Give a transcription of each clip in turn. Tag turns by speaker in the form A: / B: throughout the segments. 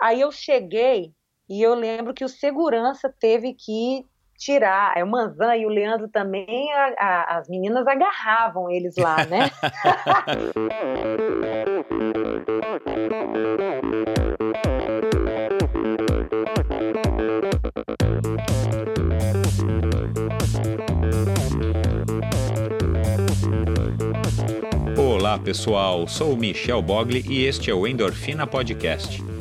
A: Aí eu cheguei e eu lembro que o segurança teve que tirar. É o Manzan e o Leandro também, a, a, as meninas agarravam eles lá, né?
B: Olá pessoal, sou o Michel Bogli e este é o Endorfina Podcast.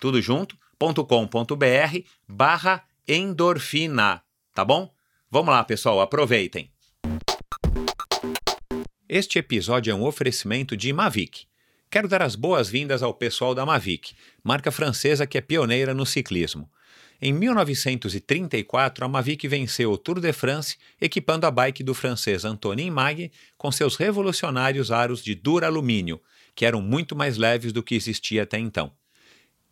B: tudo junto, .com.br barra endorfina, tá bom? Vamos lá, pessoal, aproveitem. Este episódio é um oferecimento de Mavic. Quero dar as boas-vindas ao pessoal da Mavic, marca francesa que é pioneira no ciclismo. Em 1934, a Mavic venceu o Tour de France, equipando a bike do francês Antonin Mag com seus revolucionários aros de duro-alumínio, que eram muito mais leves do que existia até então.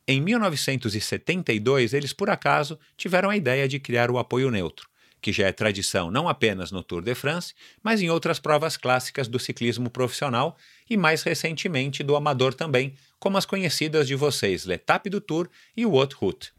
B: Em 1972, eles por acaso tiveram a ideia de criar o apoio neutro, que já é tradição não apenas no Tour de France, mas em outras provas clássicas do ciclismo profissional e mais recentemente do amador também, como as conhecidas de vocês L'Etape do Tour e o Haute Route.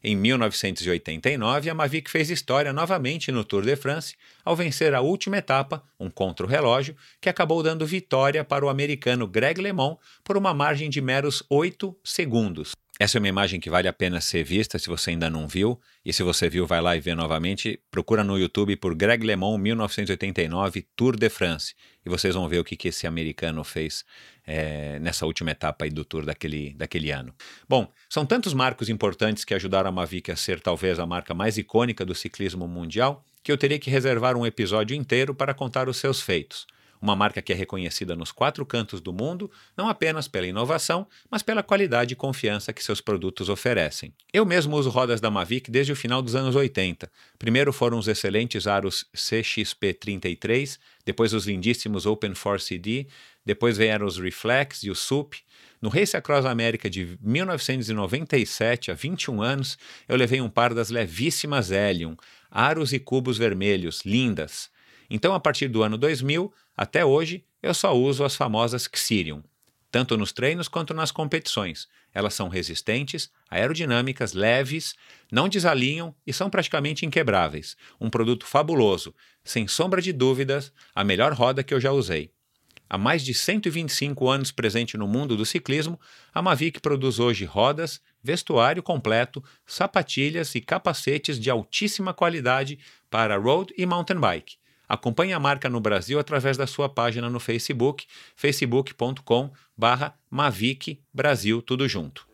B: Em 1989, a Mavic fez história novamente no Tour de France ao vencer a última etapa, um contra-relógio, que acabou dando vitória para o americano Greg LeMond por uma margem de meros 8 segundos. Essa é uma imagem que vale a pena ser vista se você ainda não viu. E se você viu, vai lá e vê novamente. Procura no YouTube por Greg LeMond 1989 Tour de France. E vocês vão ver o que, que esse americano fez é, nessa última etapa do Tour daquele, daquele ano. Bom, são tantos marcos importantes que ajudaram a Mavic a ser talvez a marca mais icônica do ciclismo mundial
C: que eu teria que reservar um episódio inteiro para contar os seus feitos uma marca que é reconhecida nos quatro cantos do mundo, não apenas pela inovação, mas pela qualidade e confiança que seus produtos oferecem. Eu mesmo uso rodas da Mavic desde o final dos anos 80. Primeiro foram os excelentes aros CXP33, depois os lindíssimos Open 4 CD, depois vieram os Reflex e o SUP. No Race Across América de 1997, há 21 anos, eu levei um par das levíssimas Helium, aros e cubos vermelhos, lindas. Então, a partir do ano 2000, até hoje, eu só uso as famosas Xirium, tanto nos treinos quanto nas competições. Elas são resistentes, aerodinâmicas, leves, não desalinham e são praticamente inquebráveis. Um produto fabuloso, sem sombra de dúvidas, a melhor roda que eu já usei. Há mais de 125 anos presente no mundo do ciclismo, a Mavic produz hoje rodas, vestuário completo, sapatilhas e capacetes de altíssima qualidade para road e mountain bike. Acompanhe a marca no Brasil através da sua página no Facebook, facebook.com barra Mavic Brasil, tudo junto.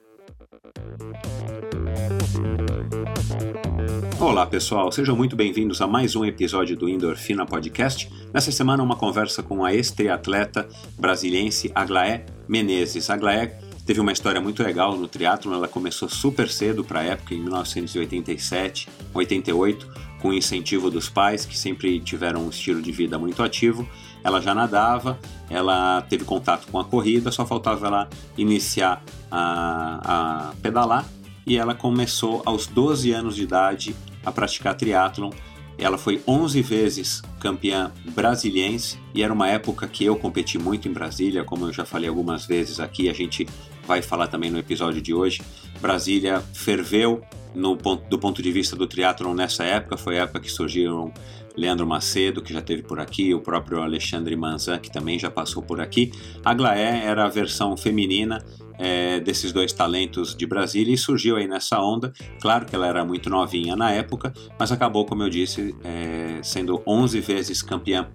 B: Olá pessoal, sejam muito bem-vindos a mais um episódio do Endorfina Podcast. Nessa semana uma conversa com a ex-triatleta brasiliense Aglaé Menezes. Aglaé teve uma história muito legal no triatlo, ela começou super cedo para a época, em 1987, 88, com incentivo dos pais, que sempre tiveram um estilo de vida muito ativo. Ela já nadava, ela teve contato com a corrida, só faltava ela iniciar a, a pedalar e ela começou aos 12 anos de idade a praticar triatlon. Ela foi 11 vezes campeã brasiliense e era uma época que eu competi muito em Brasília, como eu já falei algumas vezes aqui, a gente vai falar também no episódio de hoje. Brasília ferveu no ponto, do ponto de vista do triatlon nessa época, foi a época que surgiram Leandro Macedo, que já teve por aqui, o próprio Alexandre Manzan, que também já passou por aqui. A Glaé era a versão feminina é, desses dois talentos de Brasília e surgiu aí nessa onda. Claro que ela era muito novinha na época, mas acabou, como eu disse, é, sendo 11 vezes campeã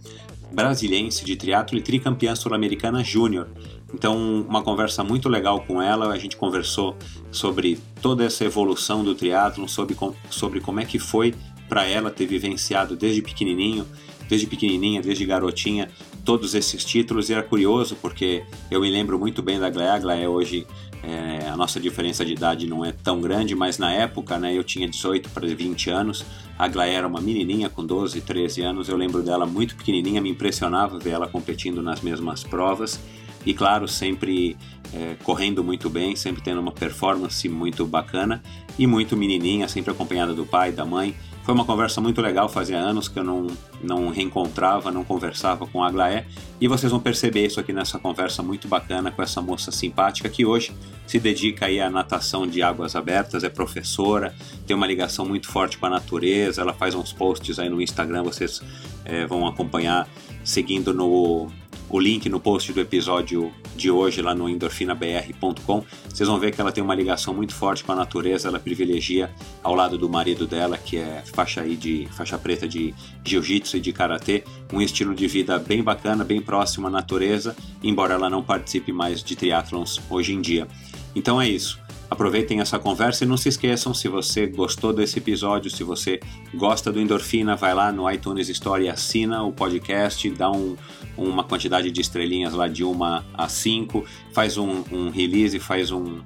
B: brasiliense de triatlo e tricampeã sul-americana júnior. Então, uma conversa muito legal com ela. A gente conversou sobre toda essa evolução do triatlo, sobre, sobre como é que foi para ela ter vivenciado desde pequenininho, desde pequenininha, desde garotinha, todos esses títulos. E era curioso porque eu me lembro muito bem da Glea. A Glea hoje, é, a nossa diferença de idade não é tão grande, mas na época, né, eu tinha 18 para 20 anos. A Glea era uma menininha com 12, 13 anos. Eu lembro dela muito pequenininha, me impressionava ver ela competindo nas mesmas provas e claro, sempre é, correndo muito bem, sempre tendo uma performance muito bacana e muito menininha, sempre acompanhada do pai, da mãe. Foi uma conversa muito legal, fazia anos que eu não, não reencontrava, não conversava com a Aglaé e vocês vão perceber isso aqui nessa conversa muito bacana com essa moça simpática que hoje se dedica aí à natação de águas abertas, é professora, tem uma ligação muito forte com a natureza, ela faz uns posts aí no Instagram, vocês é, vão acompanhar seguindo no o link no post do episódio de hoje lá no endorfinabr.com. Vocês vão ver que ela tem uma ligação muito forte com a natureza, ela privilegia ao lado do marido dela, que é faixa aí de faixa preta de jiu-jitsu e de karatê, um estilo de vida bem bacana, bem próximo à natureza, embora ela não participe mais de triatlons hoje em dia. Então é isso. Aproveitem essa conversa e não se esqueçam, se você gostou desse episódio, se você gosta do Endorfina, vai lá no iTunes Store e assina o podcast, dá um, uma quantidade de estrelinhas lá de uma a cinco, faz um, um release, faz um,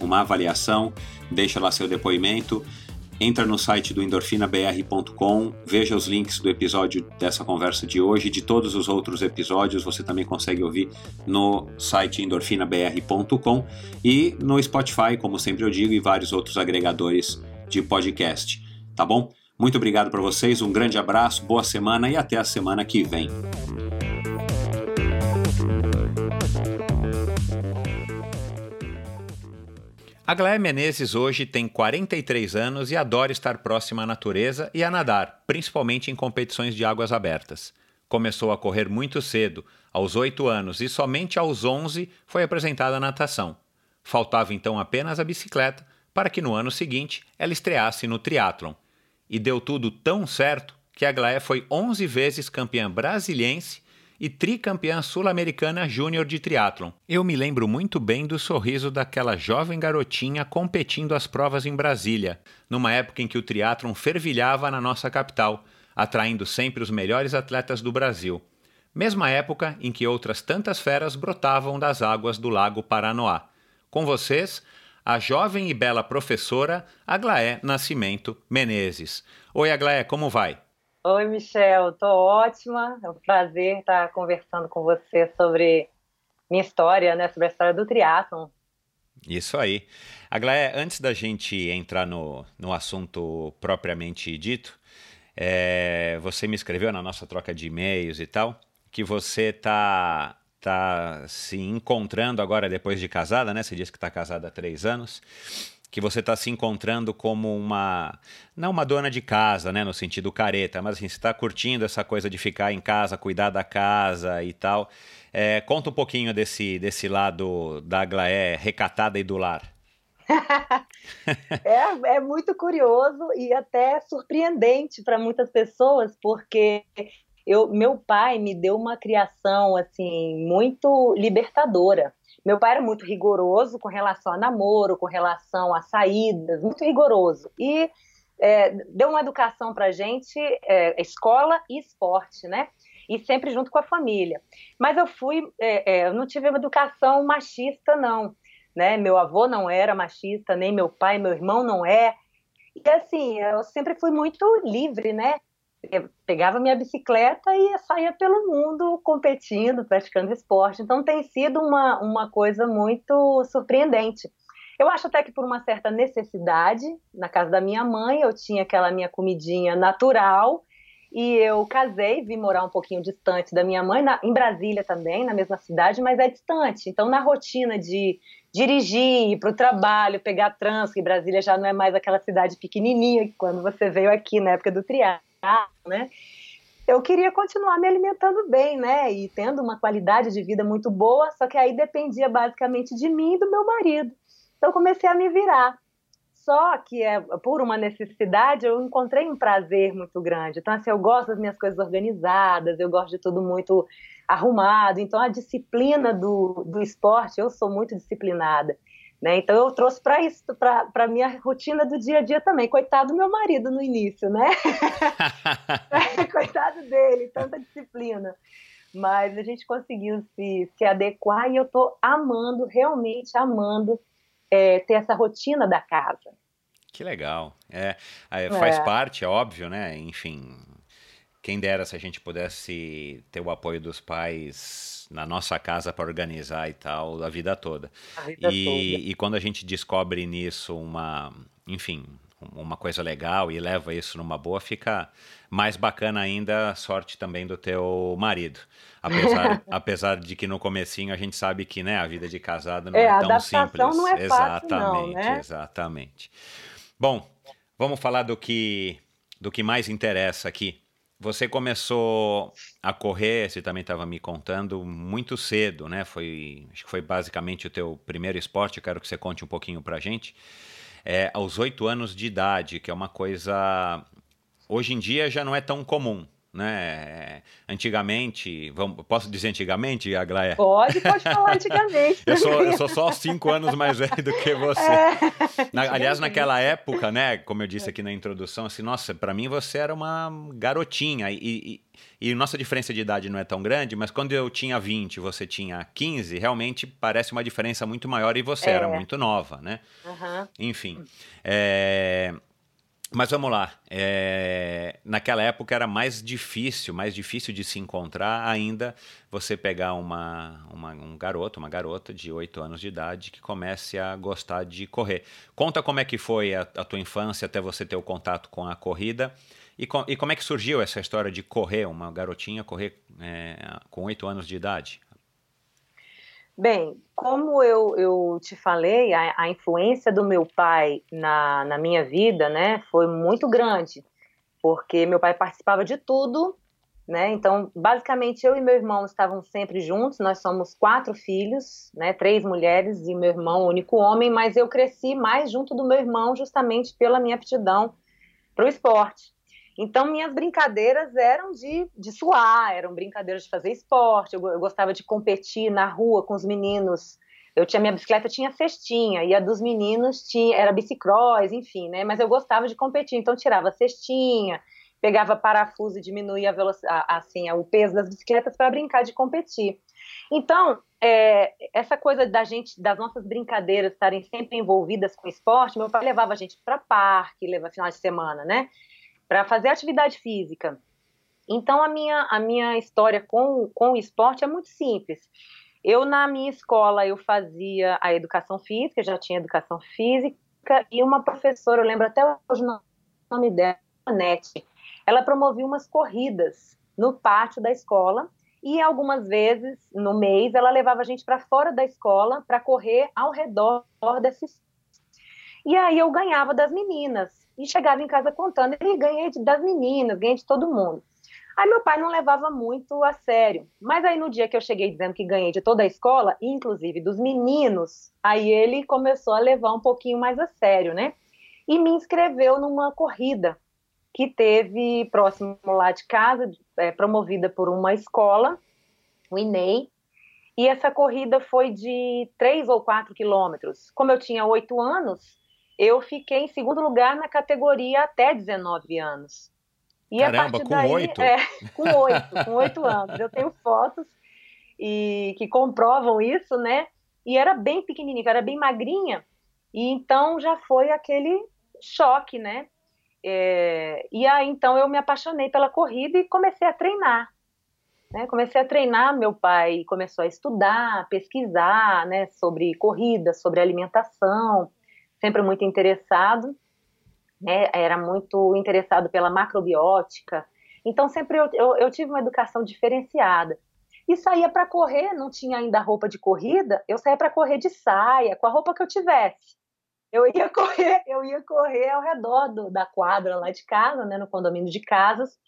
B: uma avaliação, deixa lá seu depoimento entra no site do endorfinabr.com, veja os links do episódio dessa conversa de hoje, de todos os outros episódios, você também consegue ouvir no site endorfinabr.com e no Spotify, como sempre eu digo, e vários outros agregadores de podcast, tá bom? Muito obrigado para vocês, um grande abraço, boa semana e até a semana que vem.
C: A Glaé Menezes hoje tem 43 anos e adora estar próxima à natureza e a nadar, principalmente em competições de águas abertas. Começou a correr muito cedo, aos 8 anos, e somente aos 11 foi apresentada a natação. Faltava então apenas a bicicleta para que no ano seguinte ela estreasse no triatlon. E deu tudo tão certo que a Glaé foi 11 vezes campeã brasiliense e tricampeã sul-americana júnior de triatlon. Eu me lembro muito bem do sorriso daquela jovem garotinha competindo as provas em Brasília, numa época em que o triatlon fervilhava na nossa capital.
B: atraindo sempre os melhores atletas do Brasil. Mesma época em que outras tantas feras brotavam das águas do Lago Paranoá. Com vocês, a jovem e bela professora Aglaé Nascimento Menezes. Oi, Aglaé, como vai?
A: Oi, Michel, tô ótima. É um prazer estar conversando com você sobre minha história, né, sobre a história do triatlon.
B: Isso aí. Aglaé, antes da gente entrar no, no assunto propriamente dito, é, você me escreveu na nossa troca de e-mails e tal que você tá tá se encontrando agora depois de casada, né? Você disse que está casada há três anos que você está se encontrando como uma não uma dona de casa, né, no sentido careta, mas assim, você está curtindo essa coisa de ficar em casa, cuidar da casa e tal. É, conta um pouquinho desse desse lado da Aglaé recatada e do lar.
A: é, é muito curioso e até surpreendente para muitas pessoas, porque eu, meu pai me deu uma criação assim muito libertadora. Meu pai era muito rigoroso com relação a namoro, com relação a saídas, muito rigoroso. E é, deu uma educação para gente, é, escola e esporte, né? E sempre junto com a família. Mas eu fui, é, é, eu não tive uma educação machista, não. Né? Meu avô não era machista, nem meu pai, meu irmão não é. E assim, eu sempre fui muito livre, né? Pegava minha bicicleta e saía pelo mundo competindo, praticando esporte. Então tem sido uma, uma coisa muito surpreendente. Eu acho até que por uma certa necessidade, na casa da minha mãe, eu tinha aquela minha comidinha natural e eu casei, vim morar um pouquinho distante da minha mãe, na, em Brasília também, na mesma cidade, mas é distante. Então, na rotina de dirigir, ir para o trabalho, pegar trânsito, e Brasília já não é mais aquela cidade pequenininha que quando você veio aqui na época do triatlo, né? Eu queria continuar me alimentando bem, né? E tendo uma qualidade de vida muito boa, só que aí dependia basicamente de mim e do meu marido. Então comecei a me virar. Só que é, por uma necessidade eu encontrei um prazer muito grande. Então assim, eu gosto das minhas coisas organizadas, eu gosto de tudo muito arrumado. Então a disciplina do, do esporte, eu sou muito disciplinada. Né? Então eu trouxe para isso, para a minha rotina do dia a dia também. Coitado do meu marido no início, né? Coitado dele, tanta disciplina. Mas a gente conseguiu se, se adequar e eu estou amando, realmente amando é, ter essa rotina da casa.
B: Que legal. É, faz é. parte, é óbvio, né? Enfim, quem dera se a gente pudesse ter o apoio dos pais na nossa casa para organizar e tal a vida toda. A vida e, toda. e quando a gente descobre nisso uma, enfim, uma coisa legal e leva isso numa boa, fica mais bacana ainda a sorte também do teu marido. Apesar, apesar de que no comecinho a gente sabe que né, a vida de casada não é, é tão simples.
A: Não é
B: exatamente,
A: fácil, não, né?
B: exatamente. Bom, vamos falar do que do que mais interessa aqui. Você começou a correr, você também estava me contando, muito cedo, né? Foi, acho que foi basicamente o teu primeiro esporte. Eu quero que você conte um pouquinho para gente. É, aos oito anos de idade, que é uma coisa hoje em dia já não é tão comum né? Antigamente, vamos, posso dizer antigamente, Aglaia?
A: Pode, pode falar antigamente.
B: eu, sou, eu sou só cinco anos mais velho do que você. É. Na, aliás, naquela época, né, como eu disse aqui na introdução, assim, nossa, para mim você era uma garotinha e, e, e, nossa diferença de idade não é tão grande, mas quando eu tinha 20 e você tinha 15, realmente parece uma diferença muito maior e você é. era muito nova, né? Uhum. Enfim, é... Mas vamos lá. É... Naquela época era mais difícil, mais difícil de se encontrar ainda você pegar uma, uma, um garoto, uma garota de 8 anos de idade que comece a gostar de correr. Conta como é que foi a, a tua infância até você ter o contato com a corrida e, com, e como é que surgiu essa história de correr, uma garotinha correr é, com 8 anos de idade.
A: Bem, como eu, eu te falei, a, a, influência do meu pai na, na minha vida, né, foi muito grande, porque meu pai participava de tudo, né, então, basicamente, eu e meu irmão estavam sempre juntos, nós somos quatro filhos, né, três mulheres e meu irmão, único homem, mas eu cresci mais junto do meu irmão justamente pela minha aptidão para o esporte. Então, minhas brincadeiras eram de, de suar, eram brincadeiras de fazer esporte, eu, eu gostava de competir na rua com os meninos. Eu tinha minha bicicleta tinha cestinha e a dos meninos tinha era bicicross, enfim, né? Mas eu gostava de competir, então tirava cestinha, pegava parafuso e diminuía a assim, o peso das bicicletas para brincar de competir. Então, é, essa coisa da gente, das nossas brincadeiras estarem sempre envolvidas com esporte, meu pai levava a gente para parque, leva final de semana, né? Para fazer atividade física. Então, a minha, a minha história com, com o esporte é muito simples. Eu, na minha escola, eu fazia a educação física, já tinha educação física, e uma professora, eu lembro até hoje o nome dela, Nete, ela promovia umas corridas no pátio da escola, e algumas vezes no mês ela levava a gente para fora da escola para correr ao redor desses. E aí eu ganhava das meninas e chegava em casa contando e ganhei das meninas, ganhei de todo mundo. Aí meu pai não levava muito a sério. Mas aí no dia que eu cheguei dizendo que ganhei de toda a escola, inclusive dos meninos, aí ele começou a levar um pouquinho mais a sério, né? E me inscreveu numa corrida que teve próximo lá de casa, é, promovida por uma escola, o INEI, e essa corrida foi de 3 ou 4 quilômetros. Como eu tinha 8 anos, eu fiquei em segundo lugar na categoria até 19 anos.
B: E Caramba, com daí, 8?
A: É, com 8, com 8 anos. Eu tenho fotos e que comprovam isso, né? E era bem pequenininha, era bem magrinha. E então já foi aquele choque, né? É, e aí então eu me apaixonei pela corrida e comecei a treinar. Né? Comecei a treinar, meu pai começou a estudar, pesquisar né, sobre corrida, sobre alimentação, sempre muito interessado, né? era muito interessado pela macrobiótica. Então sempre eu, eu, eu tive uma educação diferenciada. E saía para correr, não tinha ainda roupa de corrida, eu saía para correr de saia, com a roupa que eu tivesse. Eu ia correr, eu ia correr ao redor do, da quadra lá de casa, né, no condomínio de casas.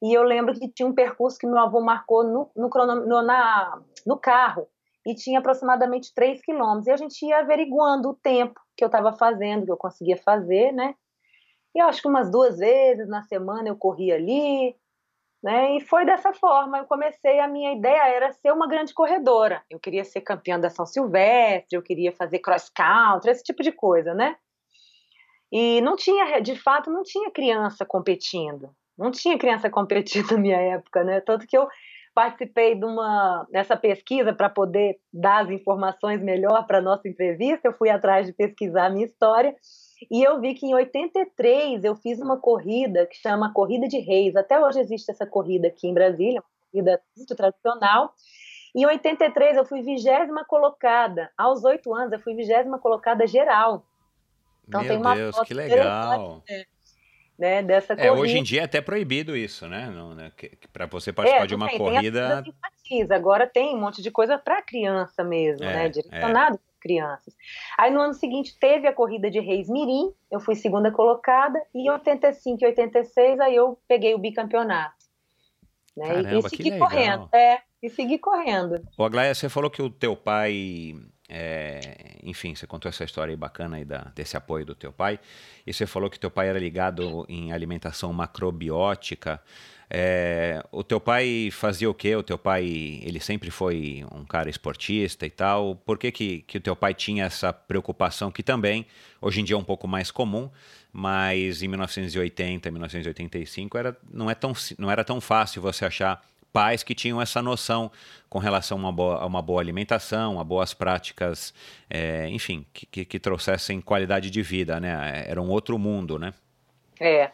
A: E eu lembro que tinha um percurso que meu avô marcou no, no, no, na, no carro e tinha aproximadamente 3 quilômetros. E a gente ia averiguando o tempo que eu estava fazendo, que eu conseguia fazer, né? E eu acho que umas duas vezes na semana eu corria ali, né? E foi dessa forma. Eu comecei, a minha ideia era ser uma grande corredora. Eu queria ser campeã da São Silvestre, eu queria fazer cross country, esse tipo de coisa, né? E não tinha, de fato, não tinha criança competindo. Não tinha criança competindo na minha época, né? Tanto que eu participei de uma nessa pesquisa para poder dar as informações melhor para nossa entrevista. Eu fui atrás de pesquisar a minha história e eu vi que em 83 eu fiz uma corrida que chama Corrida de Reis. Até hoje existe essa corrida aqui em Brasília, uma corrida muito tradicional. Em 83 eu fui vigésima colocada. Aos oito anos eu fui vigésima colocada geral.
B: Então Meu tem uma Deus, que legal.
A: Né, dessa
B: é, hoje em dia é até proibido isso, né? né para você participar é, de uma tem, corrida.
A: Tem Agora tem um monte de coisa para criança mesmo, é, né? Direcionado é crianças. Aí no ano seguinte teve a corrida de Reis Mirim, eu fui segunda colocada, e em 85 e 86 aí eu peguei o bicampeonato. Né?
B: Caramba,
A: e, segui correndo. É, e segui correndo.
B: Ô, Aglaia, você falou que o teu pai é, enfim, você contou essa história aí bacana aí da, desse apoio do teu pai. E você falou que teu pai era ligado em alimentação macrobiótica. É, o teu pai fazia o quê? O teu pai, ele sempre foi um cara esportista e tal. Por que, que, que o teu pai tinha essa preocupação que também, hoje em dia é um pouco mais comum, mas em 1980, 1985 era, não, é tão, não era tão fácil você achar pais que tinham essa noção com relação a uma boa, a uma boa alimentação, a boas práticas, é, enfim, que, que, que trouxessem qualidade de vida, né? Era um outro mundo, né?
A: É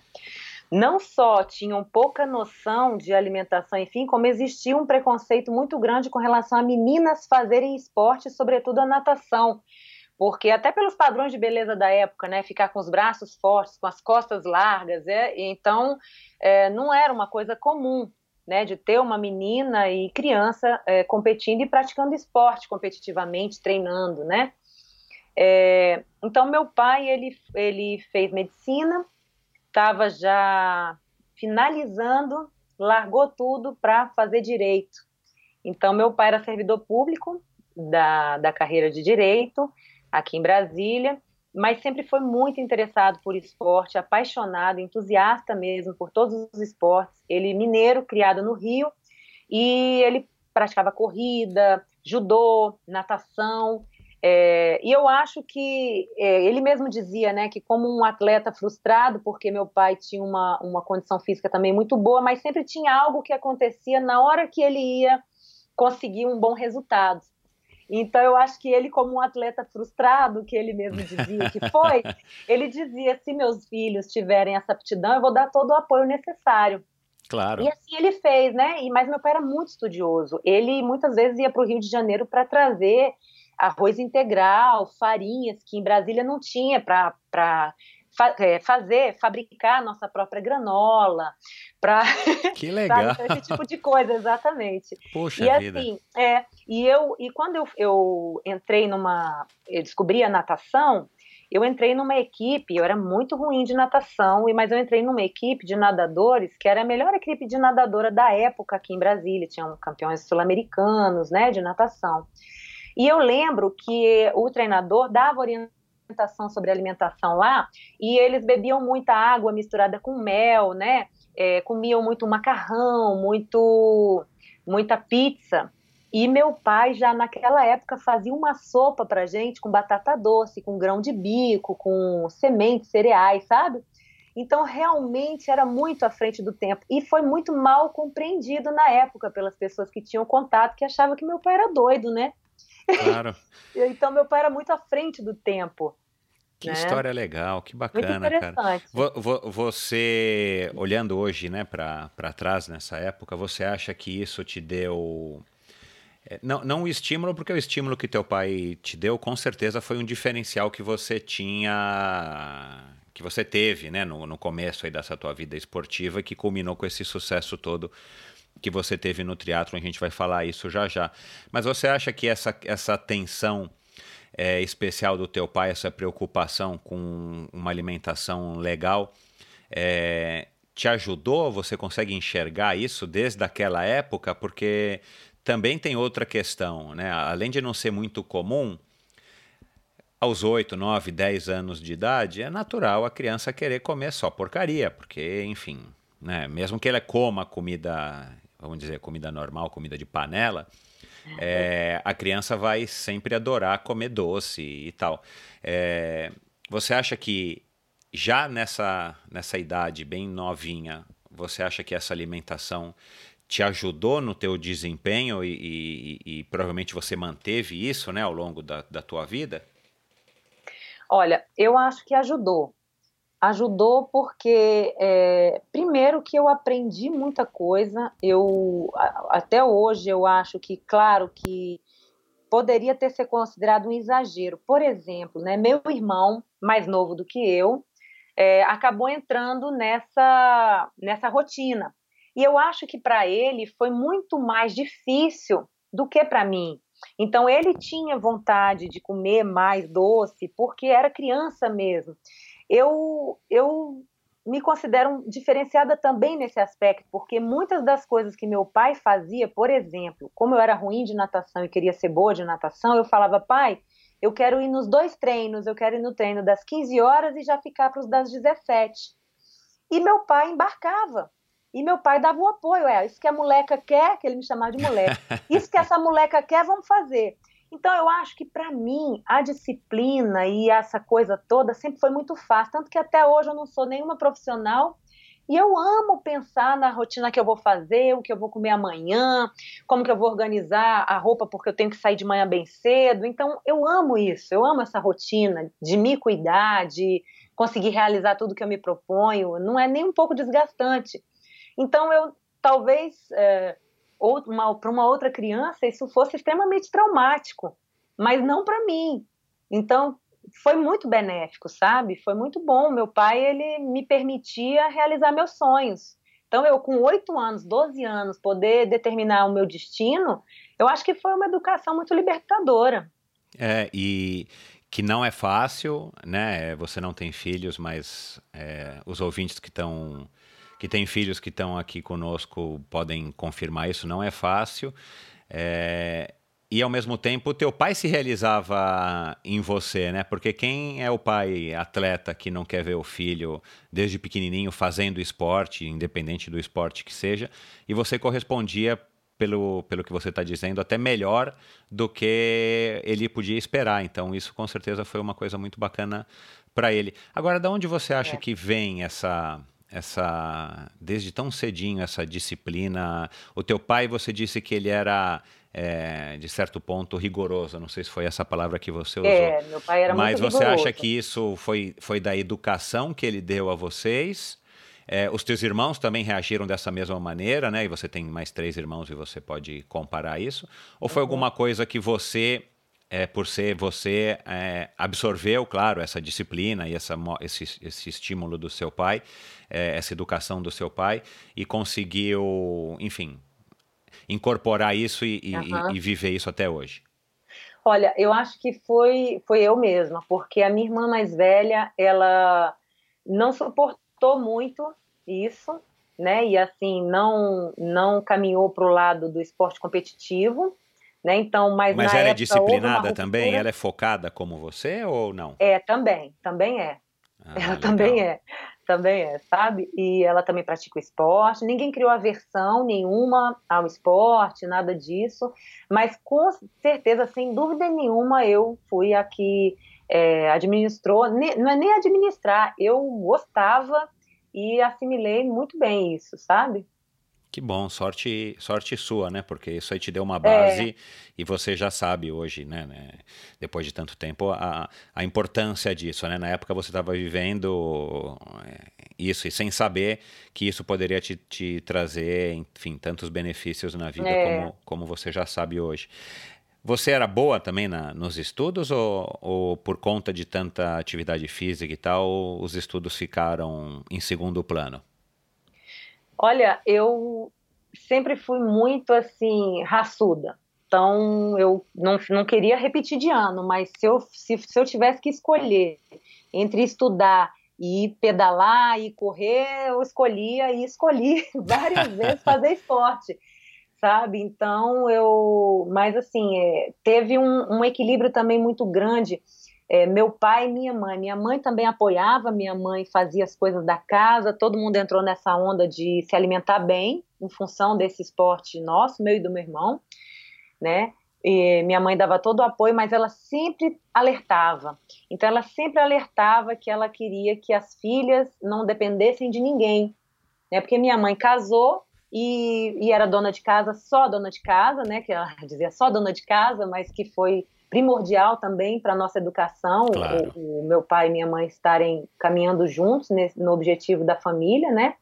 A: não só tinham pouca noção de alimentação, enfim, como existia um preconceito muito grande com relação a meninas fazerem esporte, sobretudo a natação. Porque até pelos padrões de beleza da época, né, ficar com os braços fortes, com as costas largas, é, então é, não era uma coisa comum, né, de ter uma menina e criança é, competindo e praticando esporte competitivamente, treinando, né. É, então meu pai ele ele fez medicina estava já finalizando, largou tudo para fazer direito. Então, meu pai era servidor público da, da carreira de direito aqui em Brasília, mas sempre foi muito interessado por esporte, apaixonado, entusiasta mesmo por todos os esportes. Ele mineiro, criado no Rio, e ele praticava corrida, judô, natação, É, e eu acho que é, ele mesmo dizia, né, que como um atleta frustrado, porque meu pai tinha uma, uma condição física também muito boa, mas sempre tinha algo que acontecia na hora que ele ia conseguir um bom resultado. Então eu acho que ele, como um atleta frustrado, que ele mesmo dizia que foi, ele dizia: se meus filhos tiverem essa aptidão, eu vou dar todo o apoio necessário.
B: Claro.
A: E assim ele fez, né? E, mas meu pai era muito estudioso. Ele muitas vezes ia para o Rio de Janeiro para trazer arroz integral, farinhas que em Brasília não tinha para fa é, fazer, fabricar nossa própria granola, para
B: que legal
A: esse tipo de coisa, exatamente.
B: Puxa
A: e
B: vida.
A: assim, é, e eu e quando eu, eu entrei numa, eu descobri a natação, eu entrei numa equipe, eu era muito ruim de natação, mas eu entrei numa equipe de nadadores que era a melhor equipe de nadadora da época aqui em Brasília, tinham campeões sul-americanos, né, de natação. E eu lembro que o treinador dava orientação sobre alimentação lá e eles bebiam muita água misturada com mel, né? É, comiam muito macarrão, muito muita pizza. E meu pai já naquela época fazia uma sopa pra gente com batata doce, com grão de bico, com sementes, cereais, sabe? Então realmente era muito à frente do tempo e foi muito mal compreendido na época pelas pessoas que tinham contato, que achavam que meu pai era doido, né?
B: Claro.
A: então meu pai era muito à frente do tempo.
B: Que
A: né?
B: história legal, que bacana, cara. Você, olhando hoje, né, para trás nessa época, você acha que isso te deu é, não, não o estímulo, porque o estímulo que teu pai te deu, com certeza, foi um diferencial que você tinha, que você teve, né, no, no começo aí dessa tua vida esportiva, que culminou com esse sucesso todo que você teve no triatlo, a gente vai falar isso já já. Mas você acha que essa, essa tensão é, especial do teu pai, essa preocupação com uma alimentação legal, é, te ajudou? Você consegue enxergar isso desde aquela época? Porque também tem outra questão, né? Além de não ser muito comum, aos 8, 9, 10 anos de idade, é natural a criança querer comer só porcaria, porque, enfim, né? mesmo que ela coma comida vamos dizer, comida normal, comida de panela, é, a criança vai sempre adorar comer doce e tal. É, você acha que já nessa, nessa idade bem novinha, você acha que essa alimentação te ajudou no teu desempenho e, e, e provavelmente você manteve isso né, ao longo da, da tua vida?
A: Olha, eu acho que ajudou ajudou porque é, primeiro que eu aprendi muita coisa eu até hoje eu acho que claro que poderia ter sido considerado um exagero. Por exemplo né meu irmão mais novo do que eu é, acabou entrando nessa nessa rotina. E eu acho que para ele foi muito mais difícil do que para mim. Então ele tinha vontade de comer mais doce porque era criança mesmo eu, eu me considero diferenciada também nesse aspecto, porque muitas das coisas que meu pai fazia, por exemplo, como eu era ruim de natação e queria ser boa de natação, eu falava, pai, eu quero ir nos dois treinos, eu quero ir no treino das 15 horas e já ficar para os das 17. E meu pai embarcava. E meu pai dava o apoio, é, isso que a moleca quer, que ele me chamava de moleque, isso que essa moleca quer, vamos fazer. Então eu acho que para mim a disciplina e essa coisa toda sempre foi muito fácil, tanto que até hoje eu não sou nenhuma profissional e eu amo pensar na rotina que eu vou fazer, o que eu vou comer amanhã, como que eu vou organizar a roupa porque eu tenho que sair de manhã bem cedo. Então eu amo isso, eu amo essa rotina de me cuidar, de conseguir realizar tudo que eu me proponho. Não é nem um pouco desgastante. Então eu talvez é, para uma outra criança isso fosse extremamente traumático, mas não para mim. Então foi muito benéfico, sabe? Foi muito bom. Meu pai ele me permitia realizar meus sonhos. Então eu com oito anos, 12 anos, poder determinar o meu destino, eu acho que foi uma educação muito libertadora.
B: É, e que não é fácil, né? Você não tem filhos, mas é, os ouvintes que estão que têm filhos que estão aqui conosco podem confirmar isso, não é fácil. É, e ao mesmo tempo, teu pai se realizava em você, né? Porque quem é o pai atleta que não quer ver o filho desde pequenininho fazendo esporte, independente do esporte que seja, e você correspondia pelo, pelo que você está dizendo, até melhor do que ele podia esperar. Então, isso com certeza foi uma coisa muito bacana para ele. Agora, de onde você acha é. que vem essa essa desde tão cedinho essa disciplina? O teu pai, você disse que ele era é, de certo ponto rigoroso. Não sei se foi essa palavra que você usou.
A: É, meu pai era
B: Mas
A: muito
B: você
A: rigoroso.
B: acha que isso foi foi da educação que ele deu a vocês? É, os teus irmãos também reagiram dessa mesma maneira, né? E você tem mais três irmãos e você pode comparar isso? Ou foi uhum. alguma coisa que você, é, por ser você, é, absorveu, claro, essa disciplina e essa, esse, esse estímulo do seu pai, é, essa educação do seu pai, e conseguiu, enfim, incorporar isso e, uhum. e, e viver isso até hoje?
A: Olha, eu acho que foi, foi eu mesma, porque a minha irmã mais velha, ela não suportou muito isso, né? E assim não não caminhou para o lado do esporte competitivo, né? Então, mas
B: mas
A: ela
B: época, é disciplinada também. Ela é focada como você ou não?
A: É também, também é. Ah, ela legal. também é, também é, sabe? E ela também pratica o esporte. Ninguém criou aversão nenhuma ao esporte, nada disso. Mas com certeza, sem dúvida nenhuma, eu fui a que é, administrou, não é nem administrar, eu gostava e assimilei muito bem isso, sabe?
B: Que bom, sorte, sorte sua, né? Porque isso aí te deu uma base é. e você já sabe hoje, né, né? Depois de tanto tempo, a, a importância disso, né? Na época você estava vivendo é, isso e sem saber que isso poderia te, te trazer, enfim, tantos benefícios na vida é. como, como você já sabe hoje. Você era boa também na, nos estudos ou, ou, por conta de tanta atividade física e tal, os estudos ficaram em segundo plano?
A: Olha, eu sempre fui muito assim, raçuda. Então, eu não, não queria repetir de ano, mas se eu, se, se eu tivesse que escolher entre estudar e pedalar e correr, eu escolhia e escolhi várias vezes fazer esporte sabe? Então eu, mas assim, é, teve um, um, equilíbrio também muito grande. É, meu pai e minha mãe. Minha mãe também apoiava, minha mãe fazia as coisas da casa, todo mundo entrou nessa onda de se alimentar bem, em função desse esporte nosso, meu e do meu irmão, né? E minha mãe dava todo o apoio, mas ela sempre alertava. Então, ela sempre alertava que ela queria que as filhas não dependessem de ninguém, né? Porque minha mãe casou, e, e, era dona de casa, só dona de casa, né? Que ela dizia só dona de casa, mas que foi primordial também para a nossa educação, claro. o, o, meu pai e minha mãe estarem caminhando juntos nesse, no objetivo da família, né?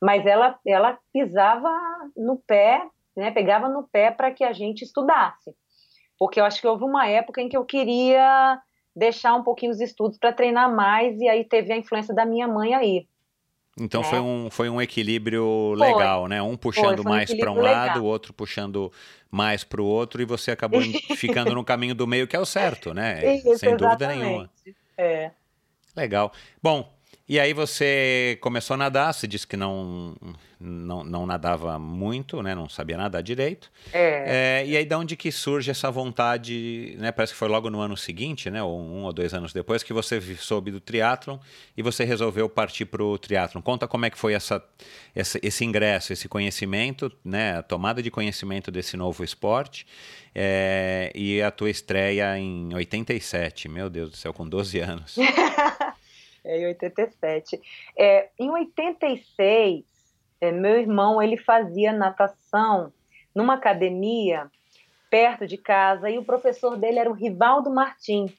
A: Mas ela, ela pisava no pé, né? Pegava no pé para que a gente estudasse, porque eu acho que houve uma época em que eu queria deixar um pouquinho os estudos para treinar mais e aí teve a influência da minha mãe aí.
B: Então né? foi, um, foi um equilíbrio foi. legal, né? Um puxando foi, foi mais um para um lado, o outro puxando mais para o outro, e você acabou ficando no caminho do meio, que é o certo, né?
A: Isso,
B: Sem
A: exatamente.
B: dúvida nenhuma.
A: É.
B: Legal. Bom, e aí você começou a nadar, você disse que não, não, não nadava muito, né? Não sabia nadar direito.
A: É.
B: é. E aí, de onde que surge essa vontade, né? Parece que foi logo no ano seguinte, né? Ou um ou dois anos depois, que você soube do triatlon e você resolveu partir para o triatlon. Conta como é que foi essa, essa, esse ingresso, esse conhecimento, né? A tomada de conhecimento desse novo esporte é, e a tua estreia em 87. Meu Deus do céu, com 12 anos.
A: É, em 87. É, em 86, é, meu irmão ele fazia natação numa academia perto de casa e o professor dele era o Rivaldo Martins.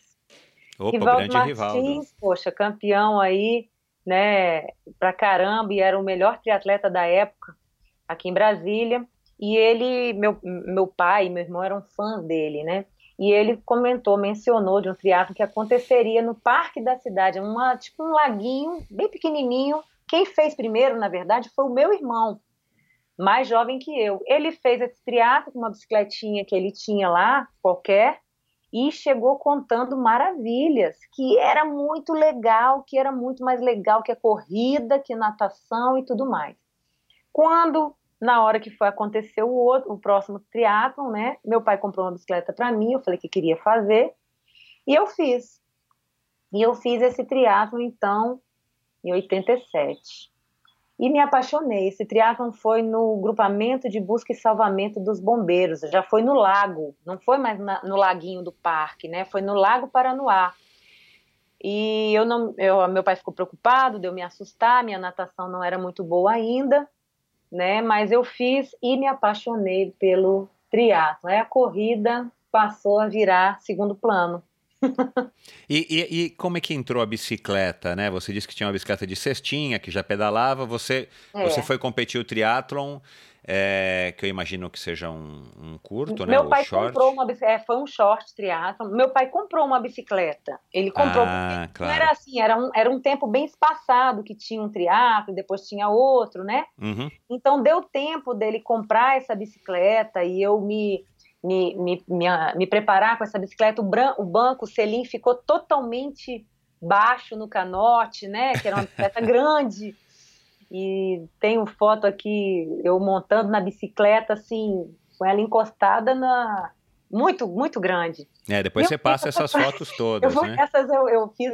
B: Opa,
A: Rivaldo Martins,
B: Rivaldo.
A: poxa, campeão aí, né, pra caramba, e era o melhor triatleta da época aqui em Brasília. E ele, meu, meu pai e meu irmão eram fãs dele, né? E ele comentou, mencionou de um triatlo que aconteceria no parque da cidade, uma, tipo um laguinho bem pequenininho. Quem fez primeiro, na verdade, foi o meu irmão, mais jovem que eu. Ele fez esse triatlo com uma bicicletinha que ele tinha lá, qualquer, e chegou contando maravilhas, que era muito legal, que era muito mais legal que a corrida, que natação e tudo mais. Quando na hora que foi acontecer o outro, o próximo triatlon, né? Meu pai comprou uma bicicleta para mim, eu falei que queria fazer, e eu fiz. E eu fiz esse triatlon então em 87. e me apaixonei. Esse triatlon foi no grupamento de busca e salvamento dos bombeiros, já foi no lago, não foi mais na, no laguinho do parque, né? Foi no Lago Paranoá. E eu não, eu, meu pai ficou preocupado, deu me assustar, minha natação não era muito boa ainda, né? Mas eu fiz e me apaixonei pelo triatlo. Aí a corrida passou a virar segundo plano.
B: e, e, e, como é que entrou a bicicleta, né? Você disse que tinha uma bicicleta de cestinha, que já pedalava. Você, é. você foi competir o triatlon, é, que eu imagino que seja um, um curto,
A: né? Meu pai short. comprou uma bicicleta, é, foi um short triatlon. Meu pai comprou uma bicicleta. Ele comprou.
B: Ah, claro.
A: Não era assim, era um, era um tempo bem espaçado que tinha um triatlo, depois tinha outro, né?
B: Uhum.
A: Então deu tempo dele comprar essa bicicleta e eu me me, me, me, me preparar com essa bicicleta, o, o banco, o selim ficou totalmente baixo no canote, né? Que era uma bicicleta grande. E tenho foto aqui, eu montando na bicicleta, assim, com ela encostada na. Muito, muito grande.
B: É, depois você passa essas fotos todas,
A: eu vou,
B: né?
A: Essas eu, eu fiz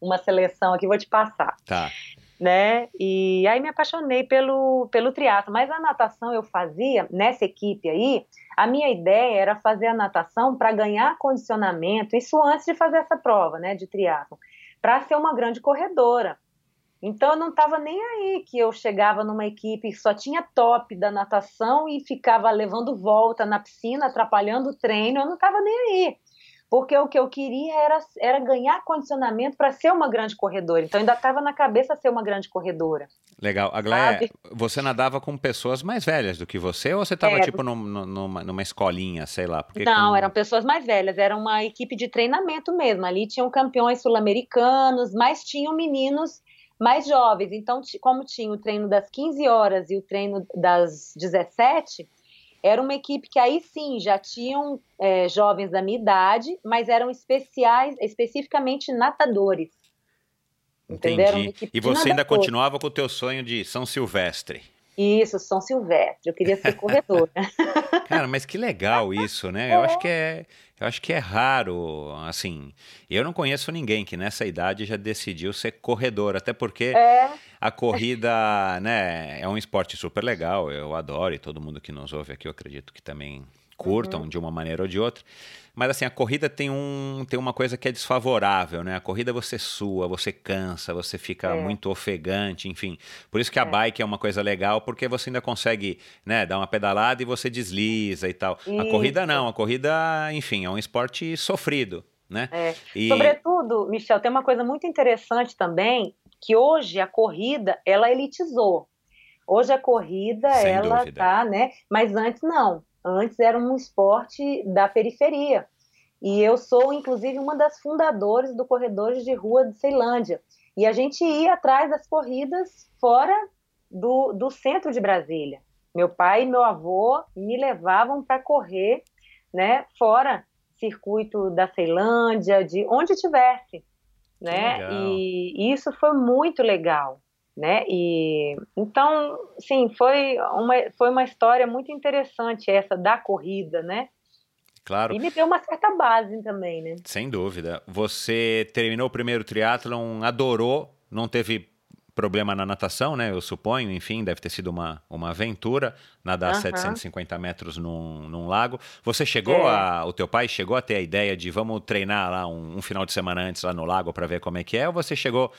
A: uma seleção aqui, vou te passar.
B: Tá
A: né? E aí me apaixonei pelo, pelo triatlo. Mas a natação eu fazia, nessa equipe aí, a minha ideia era fazer a natação para ganhar condicionamento, isso antes de fazer essa prova, né, de triatlo, para ser uma grande corredora. Então eu não estava nem aí que eu chegava numa equipe que só tinha top da natação e ficava levando volta na piscina, atrapalhando o treino, eu não estava nem aí porque o que eu queria era, era ganhar condicionamento para ser uma grande corredora. Então ainda estava na cabeça ser uma grande corredora.
B: Legal. Agora, você nadava com pessoas mais velhas do que você ou você estava tipo num, numa, numa escolinha, sei lá?
A: Porque Não, com... eram pessoas mais velhas, era uma equipe de treinamento mesmo. Ali tinham campeões sul-americanos, mas tinham meninos mais jovens. Então, como tinha o treino das 15 horas e o treino das 17, era uma equipe que aí sim já tinham é, jovens da minha idade, mas eram especiais, especificamente natadores.
B: Entendi. E você ainda continuava com o teu sonho de São Silvestre?
A: Isso, São Silvestre. Eu queria ser corredora.
B: Cara, mas que legal isso, né? É. Eu acho que é, eu acho que é raro, assim. Eu não conheço ninguém que nessa idade já decidiu ser corredor, até porque
A: é.
B: a corrida, né, é um esporte super legal. Eu adoro e todo mundo que nos ouve aqui, eu acredito que também curtam uhum. de uma maneira ou de outra. Mas assim, a corrida tem, um, tem uma coisa que é desfavorável, né? A corrida você sua, você cansa, você fica é. muito ofegante, enfim. Por isso que a é. bike é uma coisa legal, porque você ainda consegue, né, dar uma pedalada e você desliza e tal. Isso. A corrida não, a corrida, enfim, é um esporte sofrido, né?
A: É. E... Sobretudo, Michel, tem uma coisa muito interessante também, que hoje a corrida, ela elitizou. Hoje a corrida, Sem ela dúvida. tá, né? Mas antes não. Antes era um esporte da periferia. E eu sou, inclusive, uma das fundadoras do Corredores de Rua de Ceilândia. E a gente ia atrás das corridas fora do, do centro de Brasília. Meu pai e meu avô me levavam para correr né, fora circuito da Ceilândia, de onde tivesse. Né? E isso foi muito legal né? E então, sim, foi uma, foi uma história muito interessante essa da corrida, né?
B: Claro.
A: E me deu uma certa base também, né?
B: Sem dúvida. Você terminou o primeiro triatlon, adorou, não teve problema na natação, né? Eu suponho, enfim, deve ter sido uma, uma aventura nadar uhum. 750 metros num, num lago. Você chegou é. a. O teu pai chegou a ter a ideia de vamos treinar lá um, um final de semana antes lá no lago para ver como é que é? Ou você chegou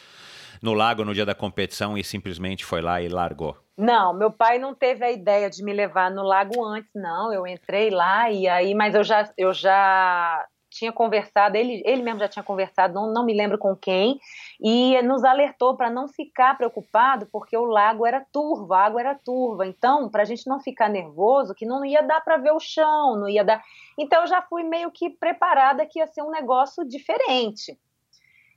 B: no lago no dia da competição e simplesmente foi lá e largou?
A: Não, meu pai não teve a ideia de me levar no lago antes, não. Eu entrei lá e aí, mas eu já, eu já tinha conversado, ele, ele mesmo já tinha conversado, não, não me lembro com quem, e nos alertou para não ficar preocupado, porque o lago era turvo, a água era turva. Então, para a gente não ficar nervoso, que não ia dar para ver o chão, não ia dar. Então, eu já fui meio que preparada que ia ser um negócio diferente.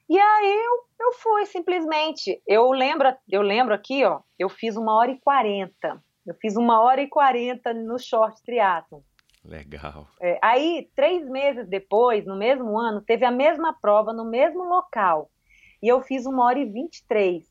A: E aí eu, eu fui simplesmente. Eu lembro, eu lembro aqui, ó, eu fiz uma hora e quarenta. Eu fiz uma hora e quarenta no short triathlon.
B: Legal.
A: É, aí, três meses depois, no mesmo ano, teve a mesma prova no mesmo local. E eu fiz uma hora e vinte e três.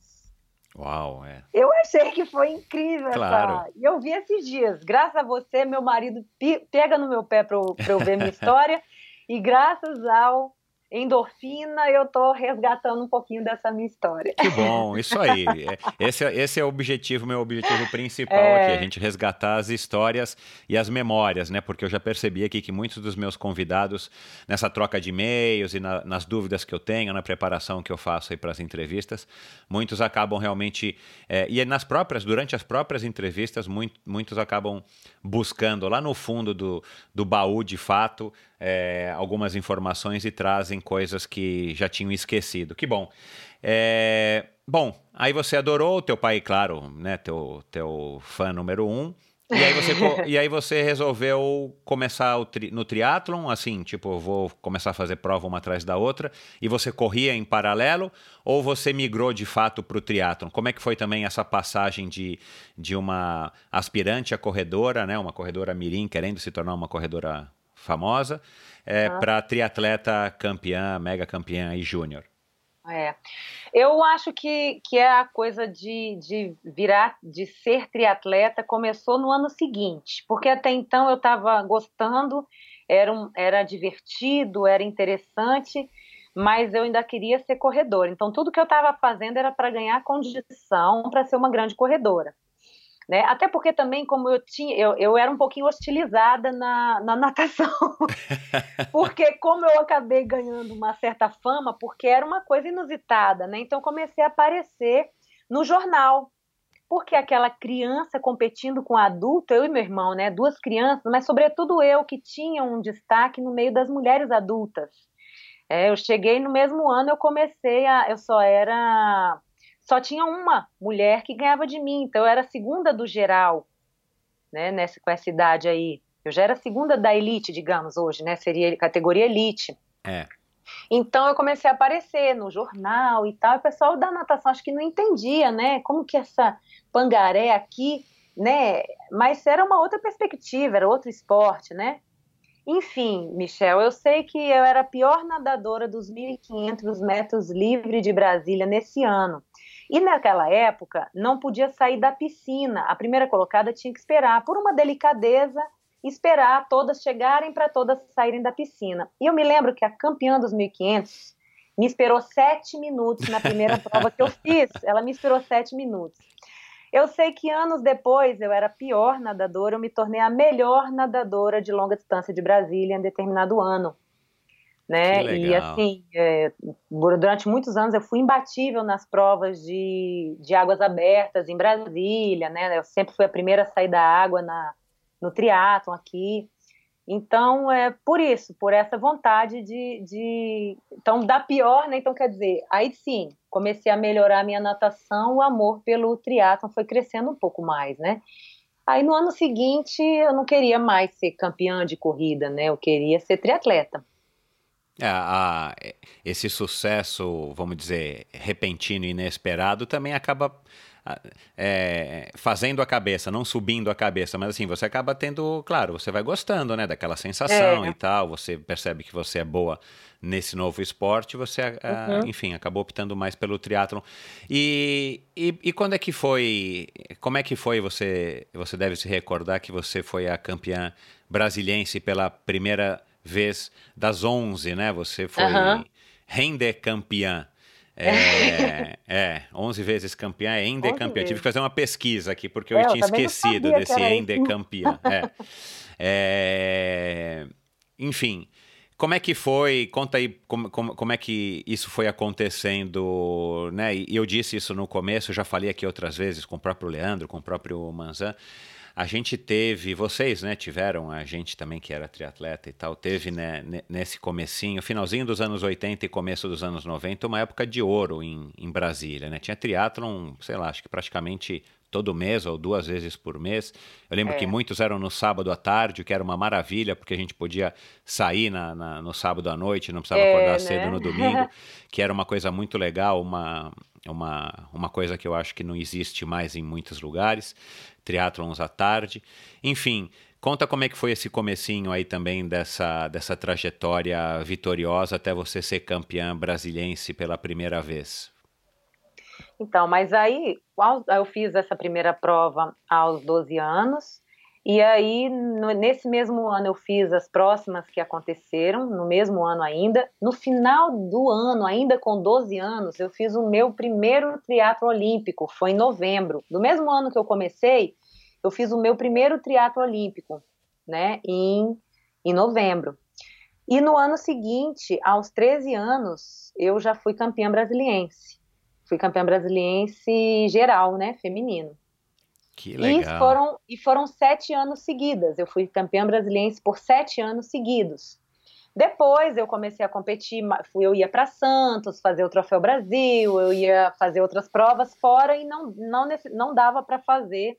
B: Uau, é.
A: Eu achei que foi incrível
B: claro.
A: essa. E eu vi esses dias. Graças a você, meu marido pega no meu pé para eu, eu ver minha história. e graças ao endorfina, eu estou resgatando um pouquinho dessa minha história.
B: Que bom, isso aí. É, esse, é, esse é o objetivo, meu objetivo principal é... aqui, a gente resgatar as histórias e as memórias, né? Porque eu já percebi aqui que muitos dos meus convidados, nessa troca de e-mails e na, nas dúvidas que eu tenho, na preparação que eu faço aí para as entrevistas, muitos acabam realmente, é, e nas próprias, durante as próprias entrevistas, muito, muitos acabam buscando lá no fundo do, do baú, de fato, é, algumas informações e trazem coisas que já tinham esquecido. Que bom. É, bom, aí você adorou, teu pai, claro, né, teu, teu fã número um. E aí você, e aí você resolveu começar tri, no triatlon, assim, tipo, vou começar a fazer prova uma atrás da outra, e você corria em paralelo, ou você migrou de fato para o triatlon? Como é que foi também essa passagem de, de uma aspirante a corredora, né, uma corredora mirim, querendo se tornar uma corredora famosa, é, ah. para triatleta campeã, mega campeã e júnior?
A: É. Eu acho que, que é a coisa de, de virar, de ser triatleta começou no ano seguinte, porque até então eu estava gostando, era, um, era divertido, era interessante, mas eu ainda queria ser corredora. Então tudo que eu estava fazendo era para ganhar condição para ser uma grande corredora. Né? Até porque também, como eu tinha, eu, eu era um pouquinho hostilizada na, na natação. porque como eu acabei ganhando uma certa fama, porque era uma coisa inusitada, né? Então comecei a aparecer no jornal. Porque aquela criança competindo com adulto, eu e meu irmão, né? Duas crianças, mas sobretudo eu que tinha um destaque no meio das mulheres adultas. É, eu cheguei no mesmo ano, eu comecei a. Eu só era só tinha uma mulher que ganhava de mim, então eu era a segunda do geral, né, nessa, com essa idade aí. Eu já era a segunda da elite, digamos, hoje, né, seria categoria elite.
B: É.
A: Então eu comecei a aparecer no jornal e tal, e o pessoal da natação acho que não entendia, né, como que essa pangaré aqui, né, mas era uma outra perspectiva, era outro esporte, né. Enfim, Michel, eu sei que eu era a pior nadadora dos 1.500 metros livre de Brasília nesse ano. E naquela época não podia sair da piscina. A primeira colocada tinha que esperar, por uma delicadeza, esperar todas chegarem para todas saírem da piscina. E eu me lembro que a campeã dos 1500 me esperou sete minutos na primeira prova que eu fiz. Ela me esperou sete minutos. Eu sei que anos depois eu era a pior nadadora, eu me tornei a melhor nadadora de longa distância de Brasília em determinado ano né? E assim, é, durante muitos anos eu fui imbatível nas provas de, de águas abertas em Brasília, né? Eu sempre fui a primeira a sair da água na, no triatlon aqui. Então, é por isso, por essa vontade de, de. Então, da pior, né? Então, quer dizer, aí sim, comecei a melhorar a minha natação, o amor pelo triatlon foi crescendo um pouco mais, né? Aí no ano seguinte eu não queria mais ser campeã de corrida, né? Eu queria ser triatleta.
B: É, a, esse sucesso, vamos dizer, repentino e inesperado também acaba é, fazendo a cabeça, não subindo a cabeça, mas assim, você acaba tendo, claro, você vai gostando, né, daquela sensação é. e tal, você percebe que você é boa nesse novo esporte, você, uhum. enfim, acabou optando mais pelo triatlon. E, e, e, quando é que foi, como é que foi, você, você deve se recordar que você foi a campeã brasiliense pela primeira vez das 11, né? Você foi uhum. rende campeã. É, é, 11 vezes campeã é Ende campeã. Tive que fazer uma pesquisa aqui, porque eu, eu tinha esquecido desse Ende campeã. É. é. enfim, como é que foi? Conta aí como, como, como é que isso foi acontecendo, né? E eu disse isso no começo, já falei aqui outras vezes com o próprio Leandro, com o próprio Manzan. A gente teve, vocês, né, tiveram, a gente também que era triatleta e tal, teve né, nesse comecinho, finalzinho dos anos 80 e começo dos anos 90, uma época de ouro em, em Brasília, né? Tinha triatlon, sei lá, acho que praticamente todo mês ou duas vezes por mês. Eu lembro é. que muitos eram no sábado à tarde, o que era uma maravilha, porque a gente podia sair na, na no sábado à noite, não precisava é, acordar né? cedo no domingo, que era uma coisa muito legal, uma, uma, uma coisa que eu acho que não existe mais em muitos lugares triatlons à tarde. Enfim, conta como é que foi esse comecinho aí também dessa, dessa trajetória vitoriosa até você ser campeã brasiliense pela primeira vez.
A: Então, mas aí eu fiz essa primeira prova aos 12 anos E aí, no, nesse mesmo ano, eu fiz as próximas que aconteceram, no mesmo ano ainda. No final do ano, ainda com 12 anos, eu fiz o meu primeiro triatlo olímpico, foi em novembro. Do mesmo ano que eu comecei, eu fiz o meu primeiro triatlo olímpico, né, em, em novembro. E no ano seguinte, aos 13 anos, eu já fui campeã brasiliense. Fui campeã brasiliense geral, né, feminino.
B: Que legal.
A: E foram, e foram sete anos seguidas. Eu fui campeã brasileira por sete anos seguidos. Depois eu comecei a competir, eu ia para Santos fazer o Troféu Brasil, eu ia fazer outras provas fora e não, não, não dava para fazer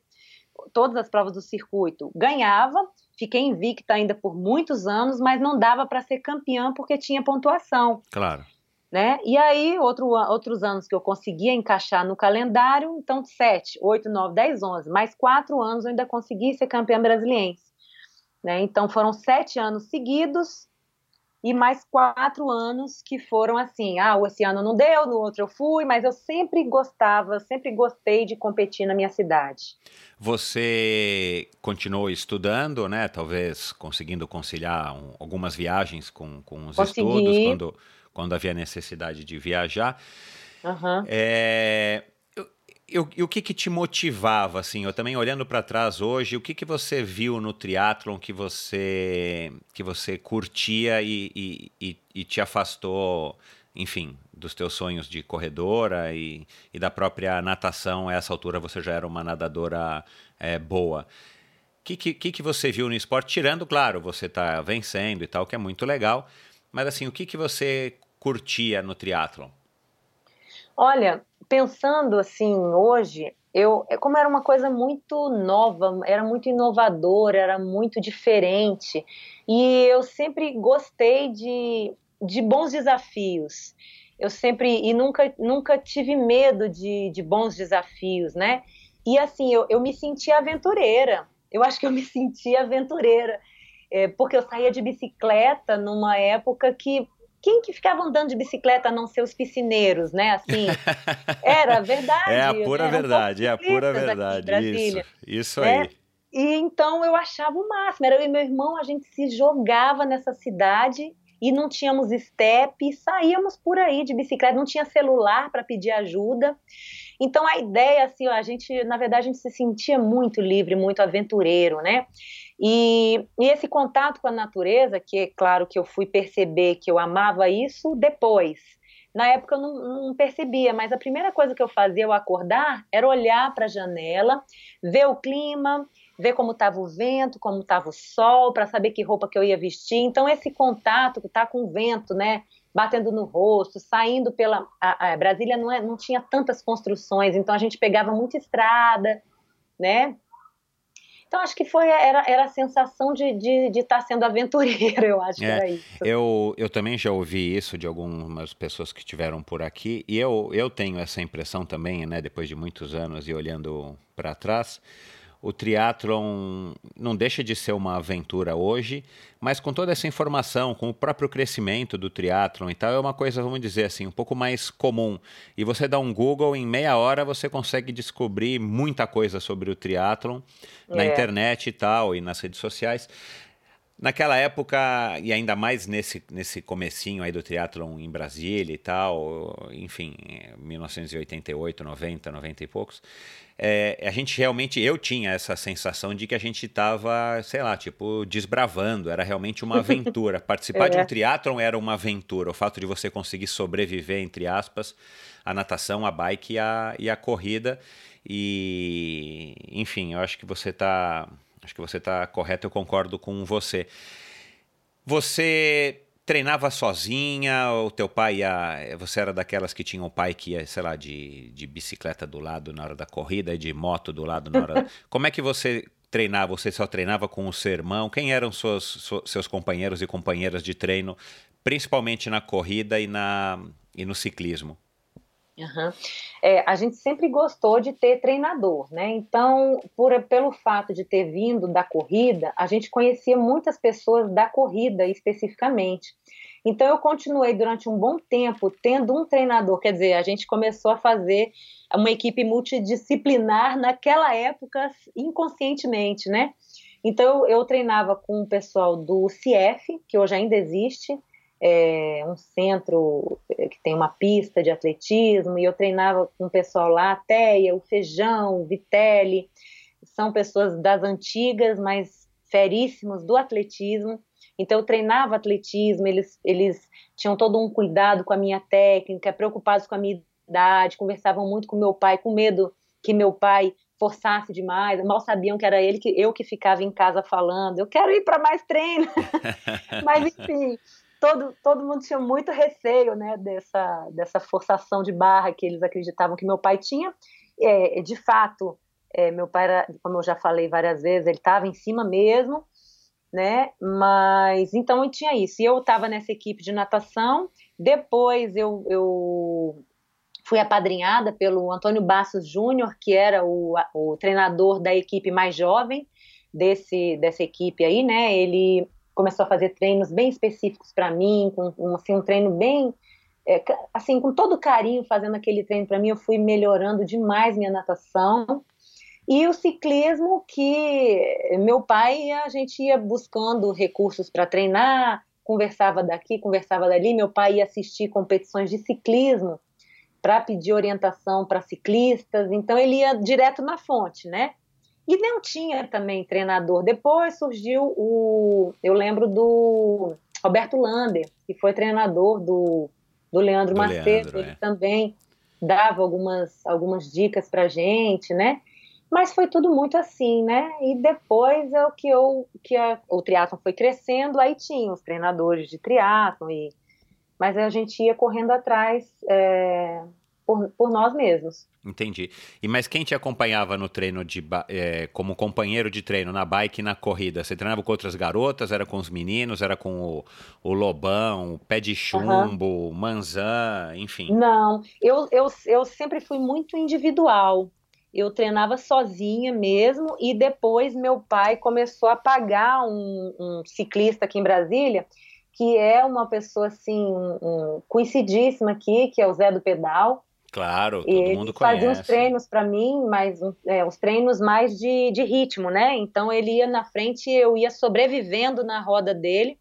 A: todas as provas do circuito. Ganhava, fiquei invicta ainda por muitos anos, mas não dava para ser campeã porque tinha pontuação.
B: Claro
A: né? E aí, outro, outros anos que eu conseguia encaixar no calendário, então 7, 8, 9, 10, 11, mais quatro anos eu ainda consegui ser campeã brasileira. Né? Então foram sete anos seguidos e mais quatro anos que foram assim, ah, esse ano não deu, no outro eu fui, mas eu sempre gostava, sempre gostei de competir na minha cidade.
B: Você continuou estudando, né? Talvez conseguindo conciliar um, algumas viagens com, com os Consegui. estudos, quando quando havia necessidade de viajar.
A: Uhum.
B: É, e o que, que te motivava, assim, eu também olhando para trás hoje, o que, que você viu no triatlon que você, que você curtia e, e, e, e te afastou, enfim, dos teus sonhos de corredora e, e da própria natação, a essa altura você já era uma nadadora é, boa. O que, que, que você viu no esporte? Tirando, claro, você está vencendo e tal, que é muito legal, mas assim, o que, que você curtia no triatlon?
A: Olha, pensando assim hoje, eu é como era uma coisa muito nova, era muito inovadora, era muito diferente e eu sempre gostei de, de bons desafios. Eu sempre e nunca nunca tive medo de, de bons desafios, né? E assim eu, eu me sentia aventureira. Eu acho que eu me sentia aventureira é, porque eu saía de bicicleta numa época que quem que ficava andando de bicicleta a não ser os piscineiros, né? Assim, era verdade.
B: É a pura verdade, é a pura verdade. Isso, isso
A: é,
B: aí.
A: E então eu achava o máximo. Era eu e meu irmão, a gente se jogava nessa cidade e não tínhamos step, saíamos por aí de bicicleta, não tinha celular para pedir ajuda. Então a ideia, assim, ó, a gente, na verdade, a gente se sentia muito livre, muito aventureiro, né? E, e, esse contato com a natureza, que é claro que eu fui perceber que eu amava isso depois. Na época eu não, não percebia, mas a primeira coisa que eu fazia ao acordar era olhar para a janela, ver o clima, ver como estava o vento, como estava o sol, para saber que roupa que eu ia vestir. Então esse contato que está com o vento, né, batendo no rosto, saindo pela a, a Brasília não, é, não tinha tantas construções, então a gente pegava muita estrada, né? Então, acho que foi era, era a sensação de estar de, de tá sendo aventureiro, eu acho é, que era isso.
B: Eu, eu também já ouvi isso de algumas pessoas que estiveram por aqui, e eu, eu tenho essa impressão também, né, depois de muitos anos e olhando para trás, o triatlon não deixa de ser uma aventura hoje, mas com toda essa informação, com o próprio crescimento do triatlon e tal, é uma coisa, vamos dizer assim, um pouco mais comum. E você dá um Google, em meia hora você consegue descobrir muita coisa sobre o triatlon é. na internet e tal, e nas redes sociais. Naquela época, e ainda mais nesse, nesse comecinho aí do triatlon em Brasília e tal, enfim, 1988, 90, 90 e poucos, é, a gente realmente, eu tinha essa sensação de que a gente estava, sei lá, tipo, desbravando, era realmente uma aventura. Participar é. de um triatlon era uma aventura, o fato de você conseguir sobreviver, entre aspas, a natação, a bike e a, e a corrida. E, enfim, eu acho que você está acho que você está correto, eu concordo com você. Você treinava sozinha, o teu pai ia, você era daquelas que tinham o pai que ia, sei lá, de, de bicicleta do lado na hora da corrida e de moto do lado na hora. Como é que você treinava? Você só treinava com o seu irmão? Quem eram seus, seus companheiros e companheiras de treino, principalmente na corrida e, na, e no ciclismo?
A: Uhum. É, a gente sempre gostou de ter treinador, né? Então, por, pelo fato de ter vindo da corrida, a gente conhecia muitas pessoas da corrida especificamente. Então, eu continuei durante um bom tempo tendo um treinador, quer dizer, a gente começou a fazer uma equipe multidisciplinar naquela época inconscientemente, né? Então eu, treinava com o pessoal do CIEF, que hoje ainda existe, é um centro é, que tem uma pista de atletismo, e eu treinava com o pessoal lá, a Teia, o Feijão, o Vitelli, são pessoas das antigas, mas feríssimos do atletismo. Então eu treinava atletismo, eles, eles tinham todo um cuidado com a minha técnica, preocupados com a minha idade, conversavam muito com meu pai, com medo que meu pai forçasse demais, mal sabiam que era ele que eu que ficava em casa falando, eu quero ir para mais treino. Mas enfim, todo, todo mundo tinha muito receio, né, dessa dessa forçação de barra que eles acreditavam que meu pai tinha. É, de fato, é, meu pai era, como eu já falei várias vezes, ele estava em cima mesmo, né? Mas então eu tinha isso. E eu estava nessa equipe de natação. Depois eu, eu fui apadrinhada pelo Antônio Bassos Júnior, que era o, o treinador da equipe mais jovem desse, dessa equipe aí, né? Ele começou a fazer treinos bem específicos para mim, com um, assim, um treino bem é, assim, com todo carinho fazendo aquele treino para mim, eu fui melhorando demais minha natação. E o ciclismo, que meu pai, a gente ia buscando recursos para treinar, conversava daqui, conversava dali. Meu pai ia assistir competições de ciclismo para pedir orientação para ciclistas, então ele ia direto na fonte, né? E não tinha também treinador. Depois surgiu o. Eu lembro do Roberto Lander, que foi treinador do, do Leandro do Macedo. Leandro, ele é. também dava algumas, algumas dicas para gente, né? Mas foi tudo muito assim, né? E depois é o que eu que a, o triatlon foi crescendo, aí tinha os treinadores de triatlon e mas a gente ia correndo atrás é, por, por, nós mesmos.
B: Entendi. E mas quem te acompanhava no treino de é, como companheiro de treino na bike e na corrida? Você treinava com outras garotas? Era com os meninos? Era com o, o Lobão, o Pé de Chumbo, uhum. Manzan, enfim?
A: Não, eu, eu, eu sempre fui muito individual. Eu treinava sozinha mesmo e depois meu pai começou a pagar um, um ciclista aqui em Brasília que é uma pessoa assim, um, conhecidíssima aqui, que é o Zé do Pedal.
B: Claro, todo e mundo conhece.
A: fazia uns treinos para mim, mas é, os treinos mais de, de ritmo, né? Então ele ia na frente e eu ia sobrevivendo na roda dele,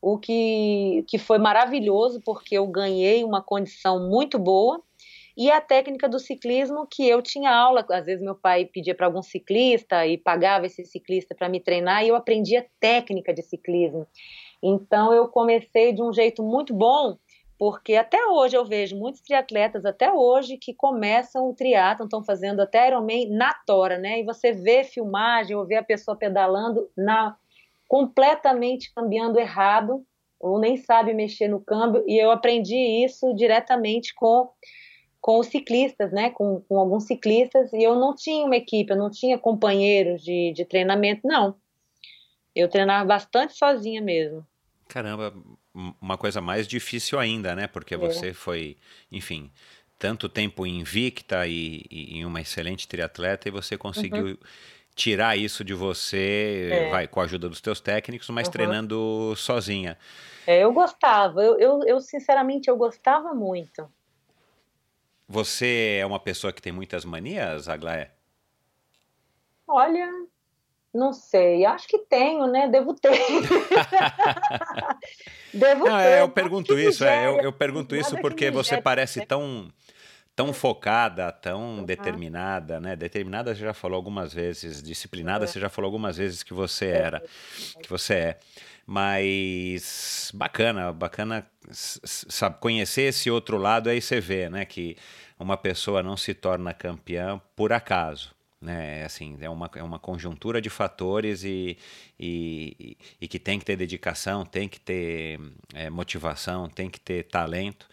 A: o que, que foi maravilhoso, porque eu ganhei uma condição muito boa. E a técnica do ciclismo, que eu tinha aula, às vezes meu pai pedia para algum ciclista e pagava esse ciclista para me treinar, e eu aprendia técnica de ciclismo. Então eu comecei de um jeito muito bom, porque até hoje eu vejo muitos triatletas até hoje que começam o triatlon, estão fazendo até Ironman na tora, né? E você vê filmagem ou vê a pessoa pedalando na completamente cambiando errado, ou nem sabe mexer no câmbio, e eu aprendi isso diretamente com com os ciclistas, né, com, com, alguns ciclistas, e eu não tinha uma equipe, eu não tinha companheiros de, de treinamento, não. Eu treinava bastante sozinha mesmo.
B: Caramba, uma coisa mais difícil ainda, né? Porque é. você foi, enfim, tanto tempo invicta e, e, uma excelente triatleta e você conseguiu uhum. tirar isso de você, é. vai, com a ajuda dos teus técnicos, mas uhum. treinando sozinha.
A: É, eu gostava, eu, eu, eu, sinceramente eu gostava muito.
B: Você é uma pessoa que tem muitas manias, Aglaé?
A: Olha, não sei, acho que tenho, né? Devo ter.
B: Devo Não, ter. Eu pergunto isso, é, eu, eu, pergunto isso porque você parece né? tão tão focada, tão uhum. determinada, né? Determinada você já falou algumas vezes, disciplinada é. você já falou algumas vezes que você é. era, que você é. Mas bacana, bacana sabe, conhecer esse outro lado aí você vê, né, que uma pessoa não se torna campeã por acaso né? Assim, é uma, é uma conjuntura de fatores e, e, e que tem que ter dedicação, tem que ter é, motivação, tem que ter talento.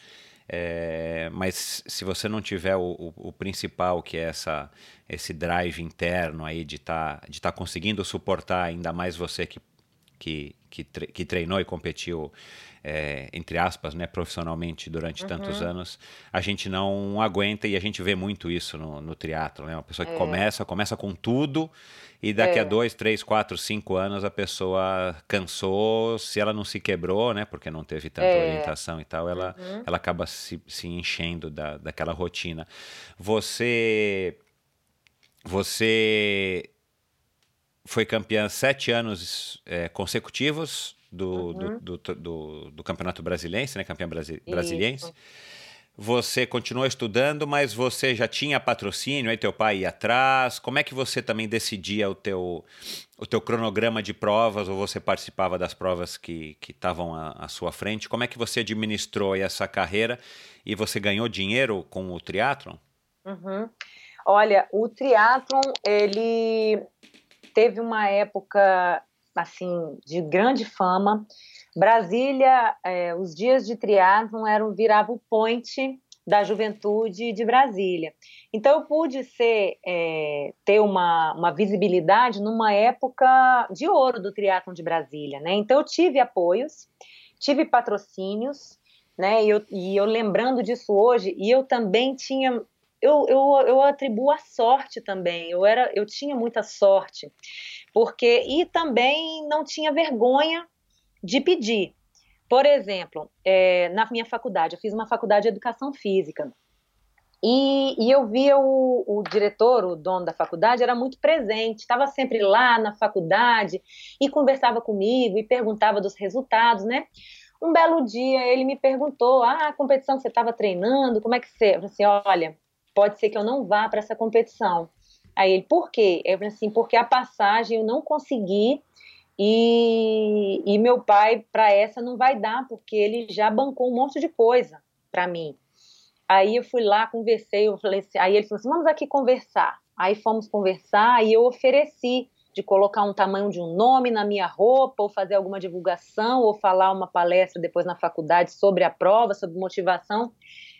B: É, mas se você não tiver o, o, o, principal, que é essa, esse drive interno aí de tá, estar tá conseguindo suportar ainda mais você que, que, que, tre que treinou e competiu é, entre aspas, né, profissionalmente durante uhum. tantos anos, a gente não aguenta e a gente vê muito isso no, no triatlo, né? Uma pessoa que é. começa, começa com tudo e daqui é. a dois, três, quatro, cinco anos a pessoa cansou, se ela não se quebrou, né, porque não teve tanta é. orientação e tal, ela, uhum. ela acaba se, se enchendo da, daquela rotina. Você, você foi campeã sete anos é, consecutivos do, uhum. do, do, do, do, Campeonato Brasiliense, né? Campeã brasi brasiliense. Isso. Você continuou estudando, mas você já tinha patrocínio, aí teu pai ia atrás. Como é que você também decidia o teu, o teu cronograma de provas, ou você participava das provas que estavam à, à, sua frente? Como é que você administrou essa carreira e você ganhou dinheiro com o triatlon?
A: Uhum. Olha, o triatlon, ele teve uma época, assim, de grande fama. Brasília, é, os dias de triatlon eram virava o point da juventude de Brasília. Então eu pude ser é, ter uma, uma visibilidade numa época de ouro do triatlon de Brasília, né? Então eu tive apoios, tive patrocínios, né? E eu, e eu lembrando disso hoje, e eu também tinha eu, eu, eu atribuo a sorte também. Eu era, eu tinha muita sorte, porque e também não tinha vergonha de pedir. Por exemplo, é, na minha faculdade, eu fiz uma faculdade de educação física. E, e, eu via o, o, diretor, o dono da faculdade, era muito presente, estava sempre lá na faculdade e conversava comigo e perguntava dos resultados, né? Um belo dia ele me perguntou: Ah, a competição que você estava treinando, como é que você. Eu falei assim: Olha, pode ser que eu não vá para essa competição. Aí ele, por quê? Eu falei assim, porque a passagem eu não consegui e, e meu pai para essa não vai dar, porque ele já bancou um monte de coisa para mim. Aí eu fui lá, conversei, eu falei assim, aí ele falou assim, vamos aqui conversar. Aí fomos conversar e eu ofereci de colocar um tamanho de um nome na minha roupa, ou fazer alguma divulgação, ou falar uma palestra depois na faculdade sobre a prova, sobre motivação.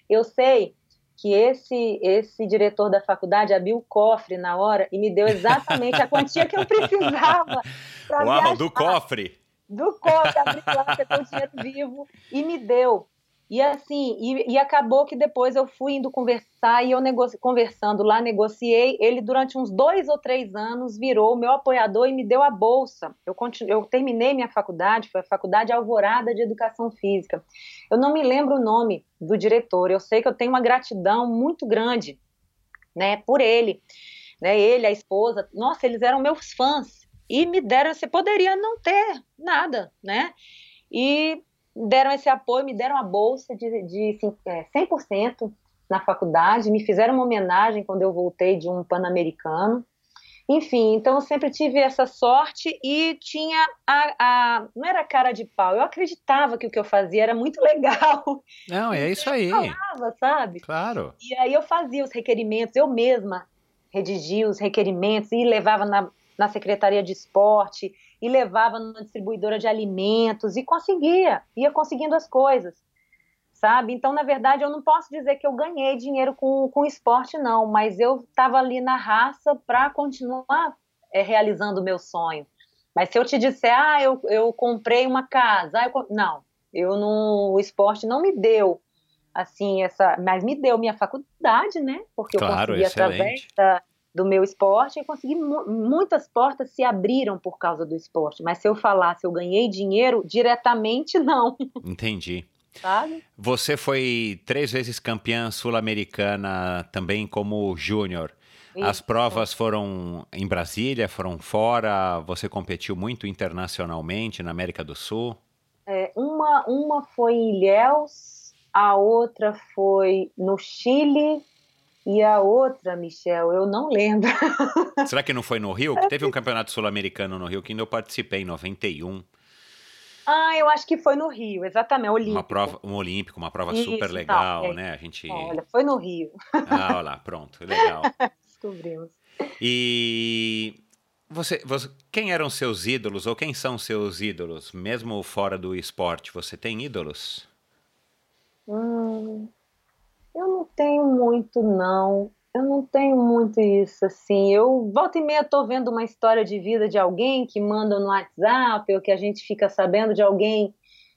A: Eu sei que esse esse diretor da faculdade abriu o cofre na hora e me deu exatamente a quantia que eu precisava.
B: Uau, viajar. do cofre!
A: Do cofre, abriu lá, o dinheiro vivo e me deu. E assim, e, e, acabou que depois eu fui indo conversar e eu conversando lá, negociei. Ele, durante uns dois ou três anos, virou meu apoiador e me deu a bolsa. Eu, continu, eu terminei minha faculdade, foi a Faculdade Alvorada de Educação Física. Eu não me lembro o nome do diretor, eu sei que eu tenho uma gratidão muito grande né, por ele. Né, ele, a esposa, nossa, eles eram meus fãs e me deram, você poderia não ter nada, né? E deram esse apoio, me deram a bolsa de, de 100% é, na faculdade, me fizeram uma homenagem quando eu voltei de um pan-americano. Enfim, então eu sempre tive essa sorte e tinha a, a, Não era cara de pau, eu acreditava que o que eu fazia era muito legal.
B: Não, é isso aí.
A: Eu falava, sabe?
B: Claro.
A: E aí eu fazia os requerimentos, eu mesma redigia os requerimentos e levava na, na Secretaria de Esporte e levava numa distribuidora de alimentos e conseguia, ia conseguindo as coisas, sabe? Então, na verdade, eu não posso dizer que eu ganhei dinheiro com, com esporte, não, mas eu estava ali na raça para continuar é, realizando o meu sonho. Mas se eu te disser, ah, eu, eu comprei uma casa, ah, eu, não, eu não, o esporte não me deu assim essa, mas me deu minha faculdade, né? Porque
B: claro,
A: eu consegui excelente. através da, do meu esporte e consegui muitas portas se abriram por causa do esporte. Mas se eu falar se eu ganhei dinheiro diretamente, não.
B: Entendi.
A: Sabe?
B: Você foi três vezes campeã sul-americana também como júnior. As provas foram em Brasília, foram fora. Você competiu muito internacionalmente na América do Sul?
A: É, uma, uma foi em Ilhéus, a outra foi no Chile e a outra, Michel, eu não lembro.
B: Será que não foi no Rio? Que teve um campeonato sul-americano no Rio que ainda eu participei, em 91.
A: Ah, eu acho que foi no Rio, exatamente, olímpico.
B: Uma prova, um olímpico, uma prova Isso, super legal, é. né? A gente.
A: Olha, foi no Rio.
B: Ah, olha lá, pronto, legal.
A: Descobrimos.
B: E você, você, quem eram seus ídolos ou quem são seus ídolos, mesmo fora do esporte? Você tem ídolos?
A: Hum, eu não tenho muito, não. Eu não tenho muito isso, assim. Eu, volta e meia, tô vendo uma história de vida de alguém que manda no WhatsApp, ou que a gente fica sabendo de alguém,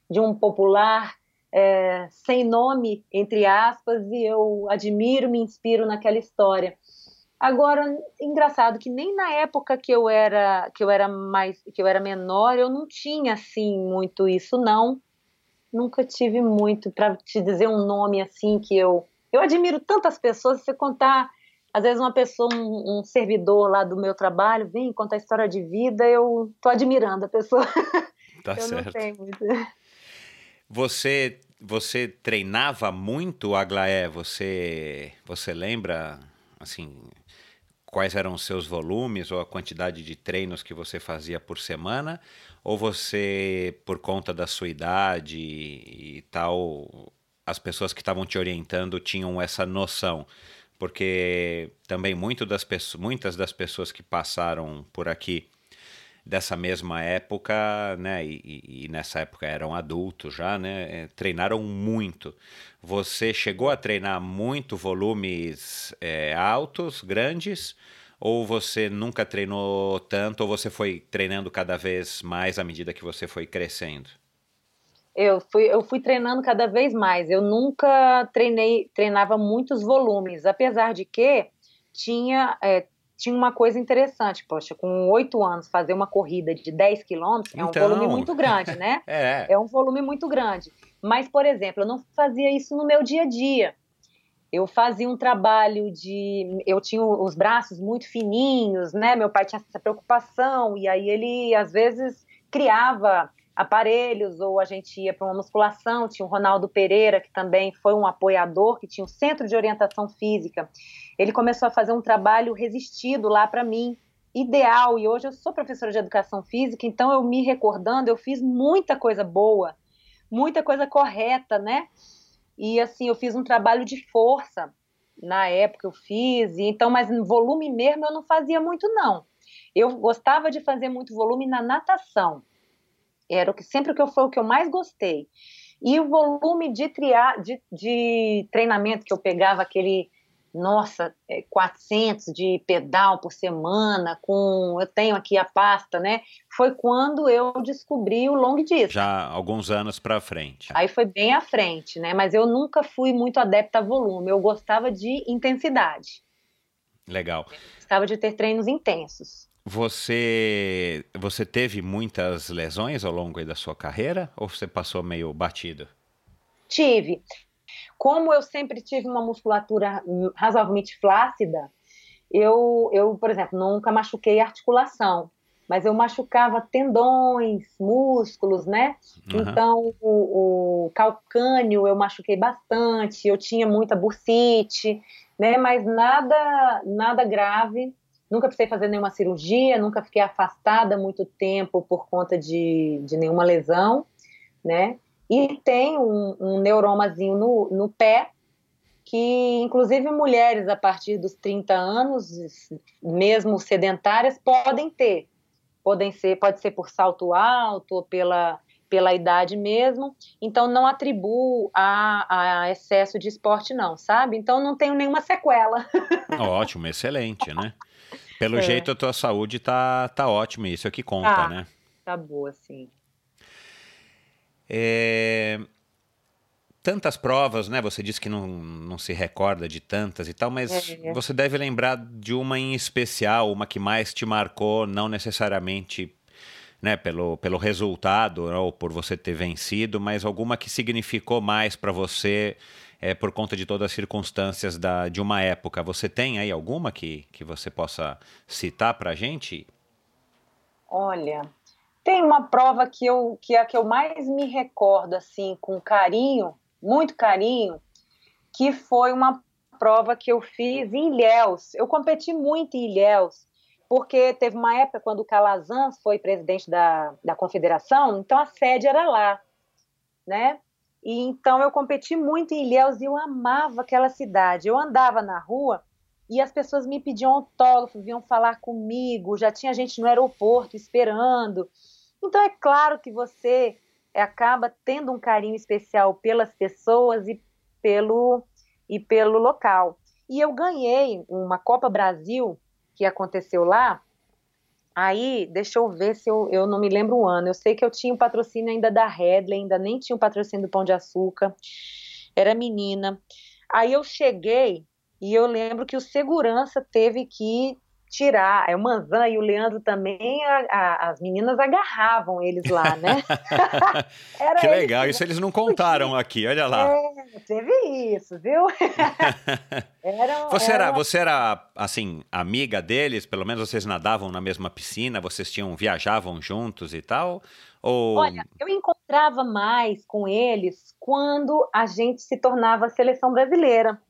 A: de um popular é, sem nome, entre aspas, e eu admiro, me inspiro naquela história. Agora, engraçado que nem na época que eu era que eu era mais que eu era menor, eu não tinha assim muito isso não nunca tive muito para te dizer um nome assim que eu eu admiro tantas pessoas. Se você contar às vezes uma pessoa, um, um, servidor lá do meu trabalho, vem contar história de vida, eu tô admirando a pessoa.
B: Tá eu certo. Não tenho muito. Você, você treinava muito, Aglaé? Você, você lembra, assim, quais eram os seus volumes ou a quantidade de treinos que você fazia por semana? Ou você, por conta da sua idade e tal, as pessoas que estavam te orientando tinham essa noção? Porque também muito das muitas das pessoas que passaram por aqui dessa mesma época, né, e, e, nessa época eram adultos já, né, é, treinaram muito. Você chegou a treinar muito volumes é, altos, grandes, ou você nunca treinou tanto, ou você foi treinando cada vez mais à medida que você foi crescendo?
A: Eu fui, eu fui treinando cada vez mais. Eu nunca treinei, treinava muitos volumes, apesar de que tinha, é, tinha uma coisa interessante. Poxa, com oito anos, fazer uma corrida de 10 quilômetros então... é um então. volume muito grande, né?
B: é.
A: é um volume muito grande. Mas, por exemplo, eu não fazia isso no meu dia a dia. Eu fazia um trabalho de. Eu tinha os braços muito fininhos, né? Meu pai tinha essa preocupação, e aí ele, às vezes, criava aparelhos, ou a gente ia para uma musculação. Tinha o Ronaldo Pereira, que também foi um apoiador, que tinha um centro de orientação física. Ele começou a fazer um trabalho resistido lá para mim, ideal. E hoje eu sou professora de educação física, então eu me recordando, eu fiz muita coisa boa, muita coisa correta, né? E assim, eu fiz um trabalho de força. Na época eu fiz, então, mas volume mesmo eu não fazia muito, não. Eu gostava de fazer muito volume na natação era o que sempre que eu foi o que eu mais gostei. E o volume de, tria, de, de treinamento que eu pegava, aquele, nossa, 400 é, de pedal por semana, com, eu tenho aqui a pasta, né? Foi quando eu descobri o long distance.
B: Já alguns anos para frente.
A: Aí foi bem à frente, né? Mas eu nunca fui muito adepta a volume, eu gostava de intensidade.
B: Legal.
A: Eu gostava de ter treinos intensos.
B: Você, você teve muitas lesões ao longo da sua carreira ou você passou meio batido?
A: Tive. Como eu sempre tive uma musculatura razoavelmente flácida, eu, eu, por exemplo, nunca machuquei articulação, mas eu machucava tendões, músculos, né? Uhum. Então, o, o, calcânio eu machuquei bastante, eu tinha muita bursite, né? Mas nada, nada grave Nunca precisei fazer nenhuma cirurgia, nunca fiquei afastada muito tempo por conta de, de nenhuma lesão, né? E tem um, um neuromazinho no, no pé, que inclusive mulheres a partir dos 30 anos, mesmo sedentárias, podem ter. Podem ser, pode ser por salto alto ou pela, pela idade mesmo. Então não atribuo a, a excesso de esporte, não, sabe? Então não tenho nenhuma sequela.
B: Ótimo, excelente, né? Pelo é. jeito, a tua saúde tá, tá ótima, isso é que conta, tá, né?
A: Tá boa, sim.
B: É... Tantas provas, né? Você disse que não, não se recorda de tantas e tal, mas é. você deve lembrar de uma em especial, uma que mais te marcou, não necessariamente né, pelo, pelo resultado ou por você ter vencido, mas alguma que significou mais para você é, por conta de todas as circunstâncias da, de uma época. Você tem aí alguma que, que você possa citar para a gente?
A: Olha, tem uma prova que, eu, que é a que eu mais me recordo, assim, com carinho, muito carinho, que foi uma prova que eu fiz em Ilhéus. Eu competi muito em Ilhéus, porque teve uma época quando o Calazans foi presidente da, da confederação, então a sede era lá, né? E então eu competi muito em Ilhéus e eu amava aquela cidade. Eu andava na rua e as pessoas me pediam autógrafo, vinham falar comigo, já tinha gente no aeroporto esperando. Então é claro que você acaba tendo um carinho especial pelas pessoas e pelo e pelo local. E eu ganhei uma Copa Brasil que aconteceu lá Aí, deixa eu ver se eu, eu não me lembro o ano. Eu sei que eu tinha o patrocínio ainda da Redley, ainda nem tinha o patrocínio do Pão de Açúcar. Era menina. Aí eu cheguei e eu lembro que o segurança teve que tirar. É o Manzan e o Leandro também, a, a, as meninas agarravam eles lá, né?
B: que legal, isso eles não contaram aqui, olha lá.
A: É, teve isso, viu?
B: era, você, era... era, você era, assim, amiga deles? Pelo menos vocês nadavam na mesma piscina, vocês tinham, viajavam juntos e tal? Ou...
A: Olha, eu encontrava mais com eles quando a gente se tornava seleção brasileira.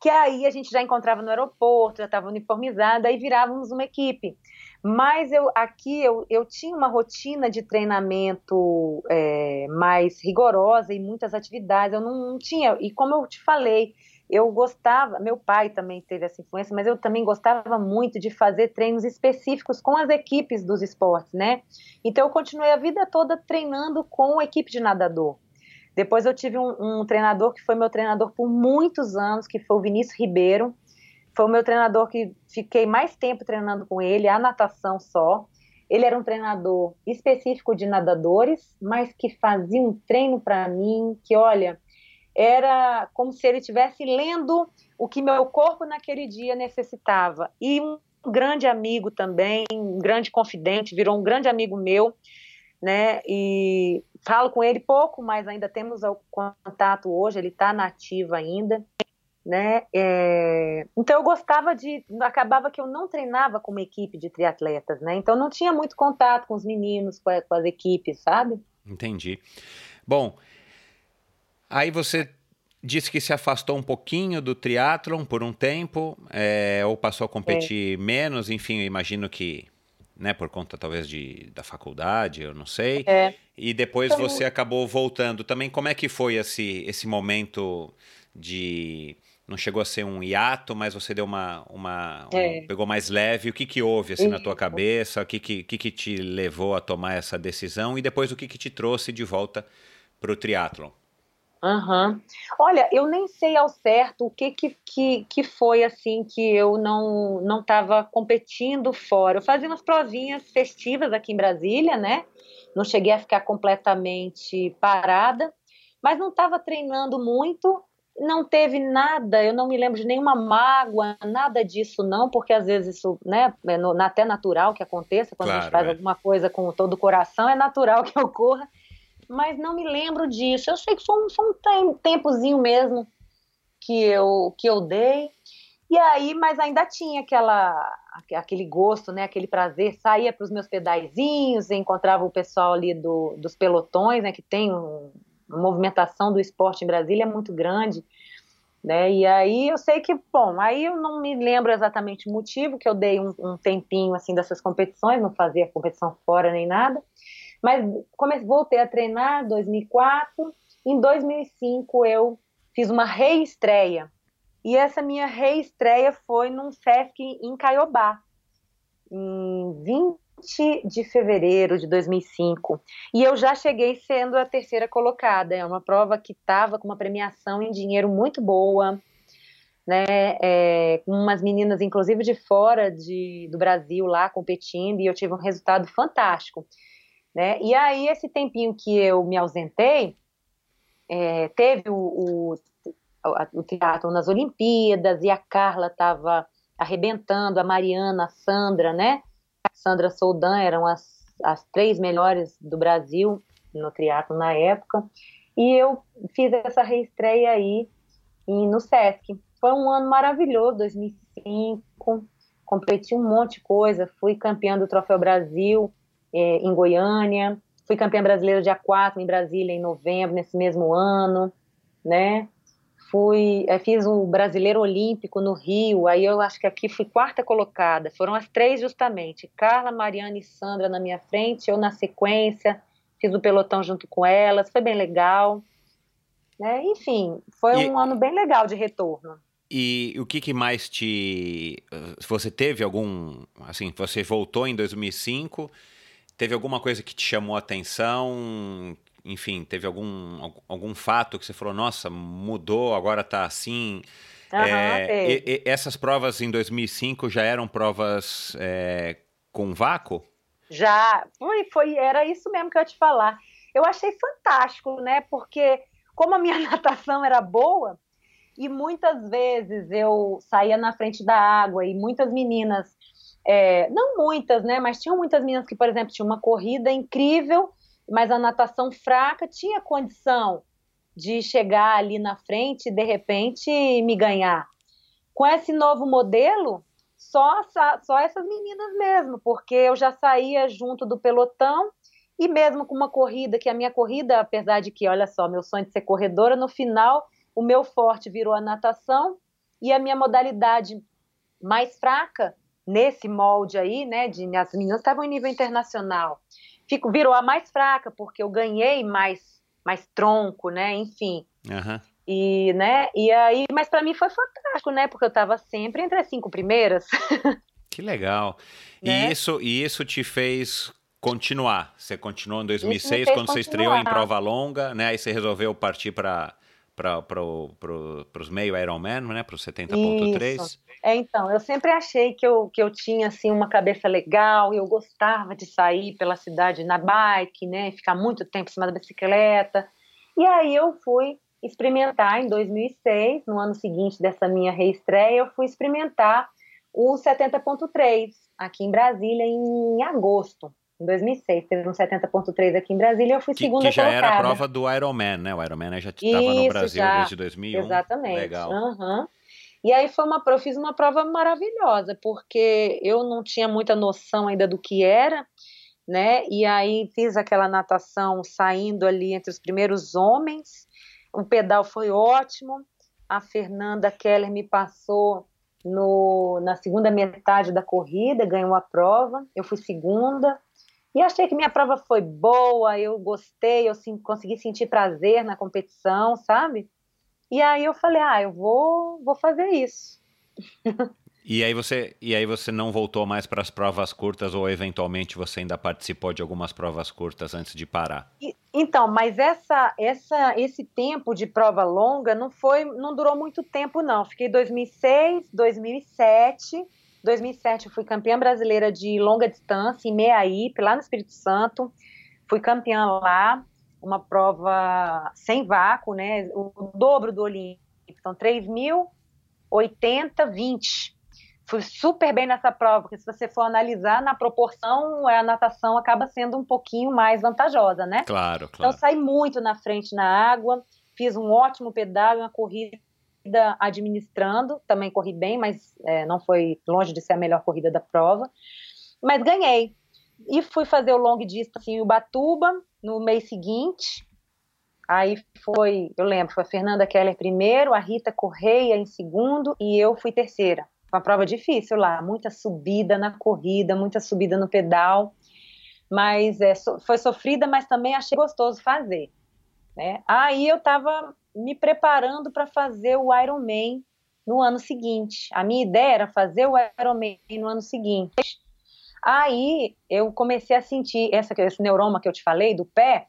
A: Que aí a gente já encontrava no aeroporto, já estava uniformizada, aí virávamos uma equipe. Mas eu aqui eu, eu tinha uma rotina de treinamento é, mais rigorosa e muitas atividades. Eu não, não tinha, e como eu te falei, eu gostava, meu pai também teve essa influência, mas eu também gostava muito de fazer treinos específicos com as equipes dos esportes, né? Então eu continuei a vida toda treinando com a equipe de nadador. Depois eu tive um, um treinador que foi meu treinador por muitos anos, que foi o Vinícius Ribeiro. Foi o meu treinador que fiquei mais tempo treinando com ele, a natação só. Ele era um treinador específico de nadadores, mas que fazia um treino para mim que, olha, era como se ele estivesse lendo o que meu corpo naquele dia necessitava. E um grande amigo também, um grande confidente, virou um grande amigo meu, né? E falo com ele pouco, mas ainda temos o contato hoje, ele está nativo ainda, né? É... Então eu gostava de, acabava que eu não treinava com uma equipe de triatletas, né? Então não tinha muito contato com os meninos, com, a, com as equipes, sabe?
B: Entendi. Bom, Aí você disse que se afastou um pouquinho do triatlon por um tempo, é, ou passou a competir é. menos, enfim, eu imagino que, né, por conta talvez de, da faculdade, eu não sei. É. E depois então... você acabou voltando. Também como é que foi esse, esse momento de não chegou a ser um hiato, mas você deu uma, uma é. um, pegou mais leve. O que que houve assim na tua cabeça? O que que, que que te levou a tomar essa decisão e depois o que que te trouxe de volta para o triatlon?
A: Uhum. Olha, eu nem sei ao certo o que, que, que, que foi assim que eu não não estava competindo fora. Eu fazia umas provinhas festivas aqui em Brasília, né? Não cheguei a ficar completamente parada, mas não estava treinando muito. Não teve nada, eu não me lembro de nenhuma mágoa, nada disso não, porque às vezes isso, né, é no, até natural que aconteça quando claro, a gente faz é. alguma coisa com todo o coração, é natural que ocorra mas não me lembro disso. Eu sei que foi um, foi um tempozinho mesmo que eu, que eu dei. E aí, mas ainda tinha aquela, aquele gosto, né, aquele prazer. Saía para os meus pedaizinhos, encontrava o pessoal ali do, dos pelotões, né, que tem um, uma movimentação do esporte em Brasília muito grande. Né? E aí eu sei que, bom, aí eu não me lembro exatamente o motivo que eu dei um, um tempinho assim dessas competições, não fazia competição fora nem nada. Mas comecei, voltei a treinar em 2004. Em 2005 eu fiz uma reestreia. E essa minha reestreia foi num Sesc em Caiobá, em 20 de fevereiro de 2005. E eu já cheguei sendo a terceira colocada. É uma prova que estava com uma premiação em dinheiro muito boa, né? É, com umas meninas, inclusive de fora de, do Brasil, lá competindo, e eu tive um resultado fantástico. Né? E aí, esse tempinho que eu me ausentei, é, teve o, o, o teatro nas Olimpíadas e a Carla estava arrebentando, a Mariana, a Sandra, né? A Sandra Soldan eram as, as três melhores do Brasil no teatro na época. E eu fiz essa reestreia aí no Sesc. Foi um ano maravilhoso, 2005. Competi um monte de coisa, fui campeã do Troféu Brasil, é, em Goiânia, fui campeã brasileira dia 4 em Brasília em novembro, nesse mesmo ano, né? Fui, é, fiz o Brasileiro Olímpico no Rio, aí eu acho que aqui fui quarta colocada. Foram as três justamente, Carla, Mariana e Sandra na minha frente, eu na sequência, fiz o pelotão junto com elas, foi bem legal. Né? Enfim, foi e... um ano bem legal de retorno.
B: E o que, que, mais te. Você teve algum. Assim, você voltou em 2005 Teve alguma coisa que te chamou a atenção? Enfim, teve algum, algum fato que você falou, nossa, mudou, agora tá assim. Uhum, é, e, e, essas provas em 2005 já eram provas é, com vácuo?
A: Já, foi, foi, era isso mesmo que eu ia te falar. Eu achei fantástico, né? Porque como a minha natação era boa, e muitas vezes eu saía na frente da água e muitas meninas é, não muitas, né? Mas tinham muitas meninas que, por exemplo, tinham uma corrida incrível, mas a natação fraca tinha condição de chegar ali na frente e de repente me ganhar. Com esse novo modelo, só, só essas meninas mesmo, porque eu já saía junto do pelotão e mesmo com uma corrida, que a minha corrida, apesar de que, olha só, meu sonho de ser corredora, no final o meu forte virou a natação e a minha modalidade mais fraca nesse molde aí, né, de as meninas estavam em nível internacional, fico virou a mais fraca porque eu ganhei mais mais tronco, né, enfim. Uhum. E, né, e aí, mas para mim foi fantástico, né, porque eu estava sempre entre as cinco primeiras.
B: Que legal. Né? E isso, e isso te fez continuar. Você continuou em 2006 quando continuar. você estreou em prova longa, né? Aí você resolveu partir para para pro, pro, os meio Ironman, né? Para os 70.3.
A: É, então, eu sempre achei que eu, que eu tinha assim uma cabeça legal, eu gostava de sair pela cidade na bike, né? Ficar muito tempo em cima da bicicleta. E aí eu fui experimentar em 2006, no ano seguinte dessa minha reestreia, eu fui experimentar o 70.3 aqui em Brasília em agosto. Em 2006, teve um 70.3 aqui em Brasília e eu fui
B: que,
A: segunda
B: Que já
A: colocada.
B: era a prova do Ironman, né? O Ironman já estava no Brasil já, desde 2001.
A: Exatamente.
B: Legal.
A: Uhum. E aí foi uma, eu fiz uma prova maravilhosa, porque eu não tinha muita noção ainda do que era, né? E aí fiz aquela natação saindo ali entre os primeiros homens. O pedal foi ótimo. A Fernanda Keller me passou no, na segunda metade da corrida, ganhou a prova. Eu fui segunda. E achei que minha prova foi boa, eu gostei, eu sim, consegui sentir prazer na competição, sabe? E aí eu falei, ah, eu vou, vou fazer isso.
B: E aí você, e aí você não voltou mais para as provas curtas ou eventualmente você ainda participou de algumas provas curtas antes de parar?
A: E, então, mas essa, essa, esse tempo de prova longa não foi, não durou muito tempo não. Fiquei 2006, 2007 2007 eu fui campeã brasileira de longa distância em Meaípe, lá no Espírito Santo. Fui campeã lá, uma prova sem vácuo, né? O dobro do Olímpico. Então, 3.080, 20. Fui super bem nessa prova, porque se você for analisar na proporção, a natação acaba sendo um pouquinho mais vantajosa, né?
B: Claro,
A: claro. Então, saí muito na frente na água, fiz um ótimo pedal, uma corrida administrando, também corri bem, mas é, não foi longe de ser a melhor corrida da prova. Mas ganhei. E fui fazer o long distance em Ubatuba no mês seguinte. Aí foi, eu lembro, foi a Fernanda Keller primeiro, a Rita Correia em segundo e eu fui terceira. Uma prova difícil lá, muita subida na corrida, muita subida no pedal. Mas é, foi sofrida, mas também achei gostoso fazer. Né? Aí eu estava me preparando para fazer o Ironman no ano seguinte. A minha ideia era fazer o Ironman no ano seguinte. Aí eu comecei a sentir essa, esse neuroma que eu te falei do pé.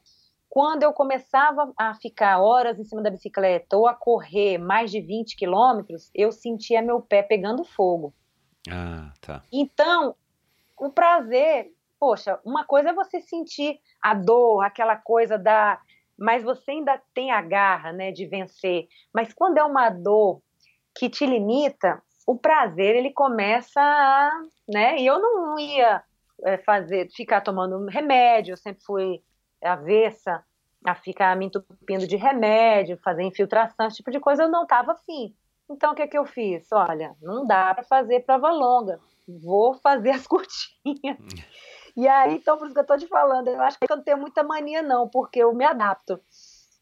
A: Quando eu começava a ficar horas em cima da bicicleta ou a correr mais de 20 quilômetros, eu sentia meu pé pegando fogo.
B: Ah, tá.
A: Então, o prazer, poxa, uma coisa é você sentir a dor, aquela coisa da mas você ainda tem a garra, né, de vencer. Mas quando é uma dor que te limita, o prazer ele começa a, né? E eu não ia é, fazer, ficar tomando remédio. Eu sempre fui avessa a ficar me entupindo de remédio, fazer infiltração, esse tipo de coisa. Eu não estava afim. Então o que é que eu fiz? Olha, não dá para fazer prova longa. Vou fazer as curtinhas. E aí, então, por isso que eu tô te falando, eu acho que eu não tenho muita mania, não, porque eu me adapto.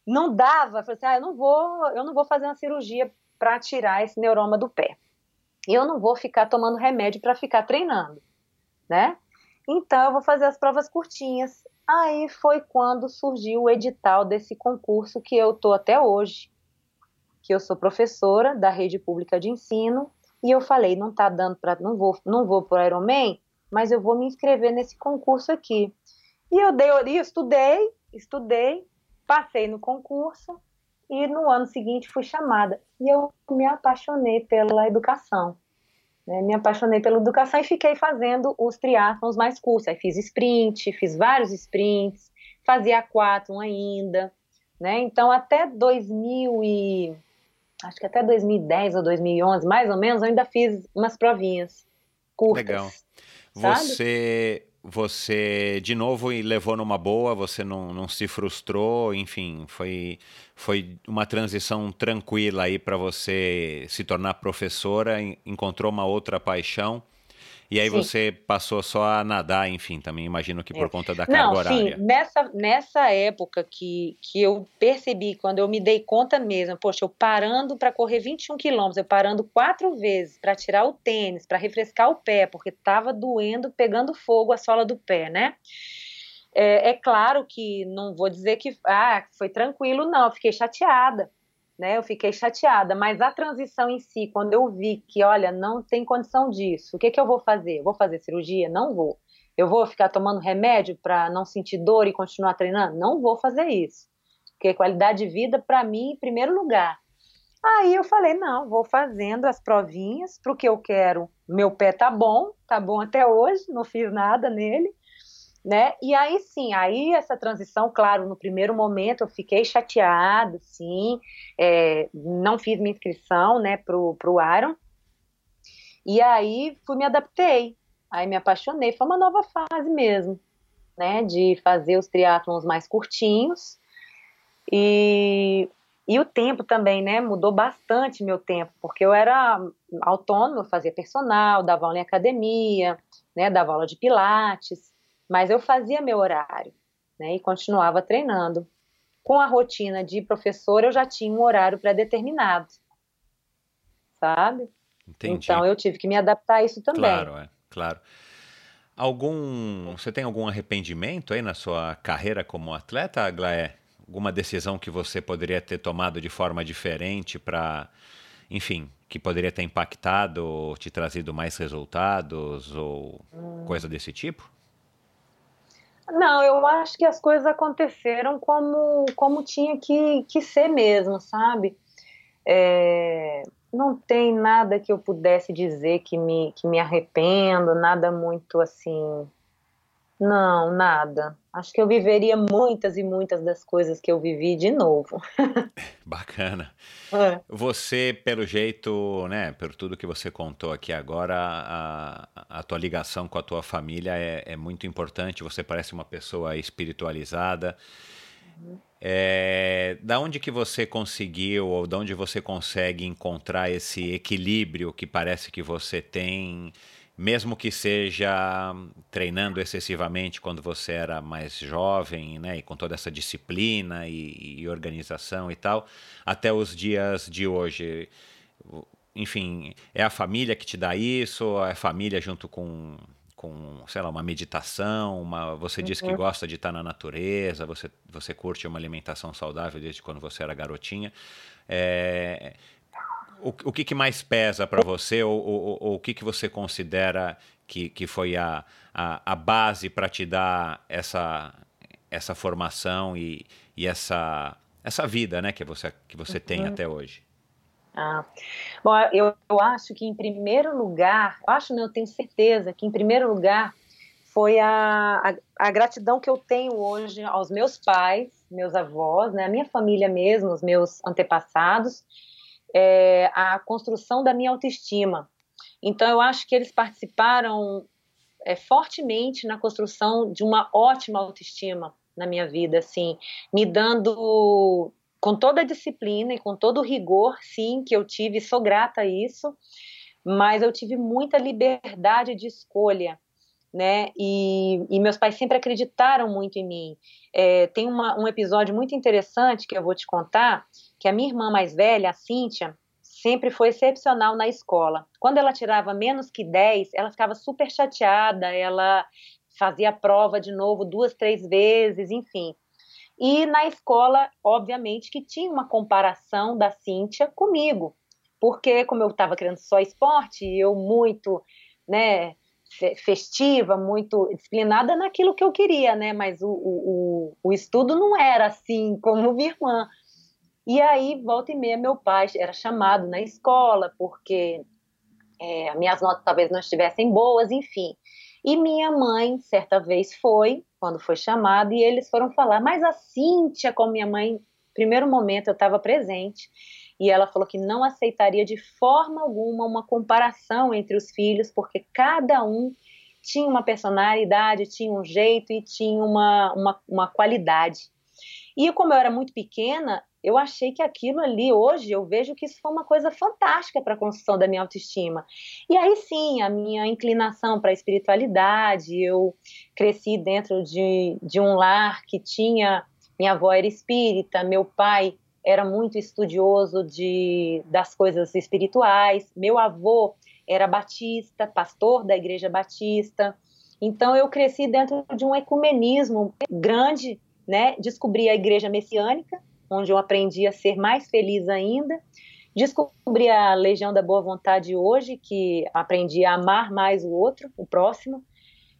A: Não dava, eu falei assim, ah, eu não vou, eu não vou fazer uma cirurgia para tirar esse neuroma do pé. Eu não vou ficar tomando remédio para ficar treinando, né? Então, eu vou fazer as provas curtinhas. Aí foi quando surgiu o edital desse concurso que eu tô até hoje, que eu sou professora da rede pública de ensino, e eu falei, não tá dando para, não vou, não vou pro Ironman, mas eu vou me inscrever nesse concurso aqui. E eu dei, eu estudei, estudei, passei no concurso e no ano seguinte fui chamada. E eu me apaixonei pela educação. Né? Me apaixonei pela educação e fiquei fazendo os triatlons mais curtos. Aí fiz sprint, fiz vários sprints, fazia quatro ainda. Né? Então, até 2000 e... Acho que até 2010 ou 2011, mais ou menos, eu ainda fiz umas provinhas curtas.
B: Legal. Você, você de novo levou numa boa, você não, não se frustrou, enfim, foi, foi uma transição tranquila aí para você se tornar professora, encontrou uma outra paixão. E aí sim. você passou só a nadar, enfim, também imagino que por é. conta da carga
A: Não,
B: horária.
A: Sim, nessa, nessa época que, que eu percebi, quando eu me dei conta mesmo, poxa, eu parando para correr 21 quilômetros, eu parando quatro vezes para tirar o tênis, para refrescar o pé, porque estava doendo, pegando fogo a sola do pé, né? É, é, claro que não vou dizer que ah, foi tranquilo, não, fiquei chateada né? Eu fiquei chateada, mas a transição em si, quando eu vi que, olha, não tem condição disso, o que, que eu vou fazer? Vou fazer cirurgia? Não vou. Eu vou ficar tomando remédio para não sentir dor e continuar treinando? Não vou fazer isso. Porque qualidade de vida, para mim, em primeiro lugar. Aí eu falei, não, vou fazendo as provinhas o que eu quero. Meu pé tá bom, tá bom até hoje, não fiz nada nele né? E aí sim, aí essa transição, claro, no primeiro momento eu fiquei chateada, sim, é, não fiz minha inscrição, né, pro, pro Iron, e aí fui me adaptei, aí me apaixonei, foi uma nova fase mesmo, né, de fazer os triatlons mais curtinhos, e, e o tempo também, né, mudou bastante meu tempo, porque eu era autônomo, fazia personal, dava aula em academia, né, dava aula de pilates, mas eu fazia meu horário, né, e continuava treinando. Com a rotina de professor, eu já tinha um horário pré-determinado, sabe? Entendi. Então eu tive que me adaptar a isso também.
B: Claro, é, claro. Algum, você tem algum arrependimento aí na sua carreira como atleta, Aglaé? Alguma decisão que você poderia ter tomado de forma diferente para, enfim, que poderia ter impactado ou te trazido mais resultados ou hum. coisa desse tipo?
A: Não, eu acho que as coisas aconteceram como, como tinha que, que ser mesmo, sabe? É, não tem nada que eu pudesse dizer que me, que me arrependo, nada muito assim não, nada. Acho que eu viveria muitas e muitas das coisas que eu vivi de novo.
B: Bacana. É. Você, pelo jeito, né, por tudo que você contou aqui agora, a, a tua ligação com a tua família é, é muito importante. Você parece uma pessoa espiritualizada. Uhum. É, da onde que você conseguiu ou da onde você consegue encontrar esse equilíbrio que parece que você tem mesmo que seja treinando excessivamente quando você era mais jovem, né, e com toda essa disciplina e, e organização e tal, até os dias de hoje. Enfim, é a família que te dá isso? É a família junto com, com sei lá, uma meditação? Uma, você diz que uhum. gosta de estar na natureza, você, você curte uma alimentação saudável desde quando você era garotinha. É, o, o que, que mais pesa para você ou, ou, ou, o que, que você considera que, que foi a, a, a base para te dar essa, essa formação e, e essa, essa vida né, que você, que você uhum. tem até hoje?
A: Ah, bom, eu, eu acho que em primeiro lugar, acho não, eu tenho certeza que em primeiro lugar foi a, a, a, gratidão que eu tenho hoje aos meus pais, meus avós, né, a minha família mesmo, os meus antepassados, é, a construção da minha autoestima. Então, eu acho que eles participaram é, fortemente na construção de uma ótima autoestima na minha vida, assim, me dando com toda a disciplina e com todo o rigor, sim, que eu tive, sou grata a isso, mas eu tive muita liberdade de escolha, né? E, e meus pais sempre acreditaram muito em mim. É, tem uma, um episódio muito interessante que eu vou te contar, que a minha irmã mais velha, a Cíntia, sempre foi excepcional na escola. Quando ela tirava menos que 10, ela ficava super chateada, ela fazia a prova de novo duas, três vezes, enfim. E na escola, obviamente, que tinha uma comparação da Cíntia comigo, porque como eu estava querendo só esporte, eu muito, né, festiva, muito disciplinada naquilo que eu queria, né, mas o, o, o estudo não era assim como minha irmã. E aí, volta e meia, meu pai era chamado na escola, porque é, minhas notas talvez não estivessem boas, enfim. E minha mãe, certa vez, foi, quando foi chamada, e eles foram falar, mas a Cíntia, com minha mãe, primeiro momento eu estava presente, e ela falou que não aceitaria de forma alguma uma comparação entre os filhos, porque cada um tinha uma personalidade, tinha um jeito e tinha uma, uma, uma qualidade. E como eu era muito pequena, eu achei que aquilo ali, hoje, eu vejo que isso foi uma coisa fantástica para a construção da minha autoestima. E aí sim, a minha inclinação para a espiritualidade, eu cresci dentro de, de um lar que tinha. Minha avó era espírita, meu pai era muito estudioso de, das coisas espirituais, meu avô era batista, pastor da igreja batista. Então eu cresci dentro de um ecumenismo grande, né? Descobri a igreja messiânica, onde eu aprendi a ser mais feliz ainda. Descobri a Legião da Boa Vontade hoje, que aprendi a amar mais o outro, o próximo.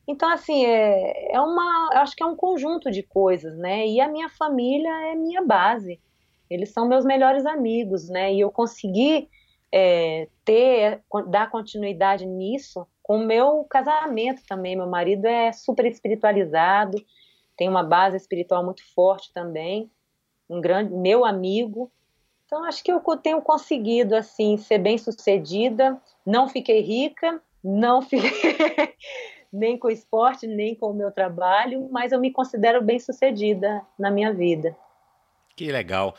A: Então, assim, é, é uma. Acho que é um conjunto de coisas, né? E a minha família é minha base. Eles são meus melhores amigos, né? E eu consegui é, ter, dar continuidade nisso com o meu casamento também. Meu marido é super espiritualizado, tem uma base espiritual muito forte também um grande meu amigo. Então acho que eu tenho conseguido assim ser bem sucedida. Não fiquei rica, não fiquei nem com o esporte, nem com o meu trabalho, mas eu me considero bem sucedida na minha vida.
B: Que legal.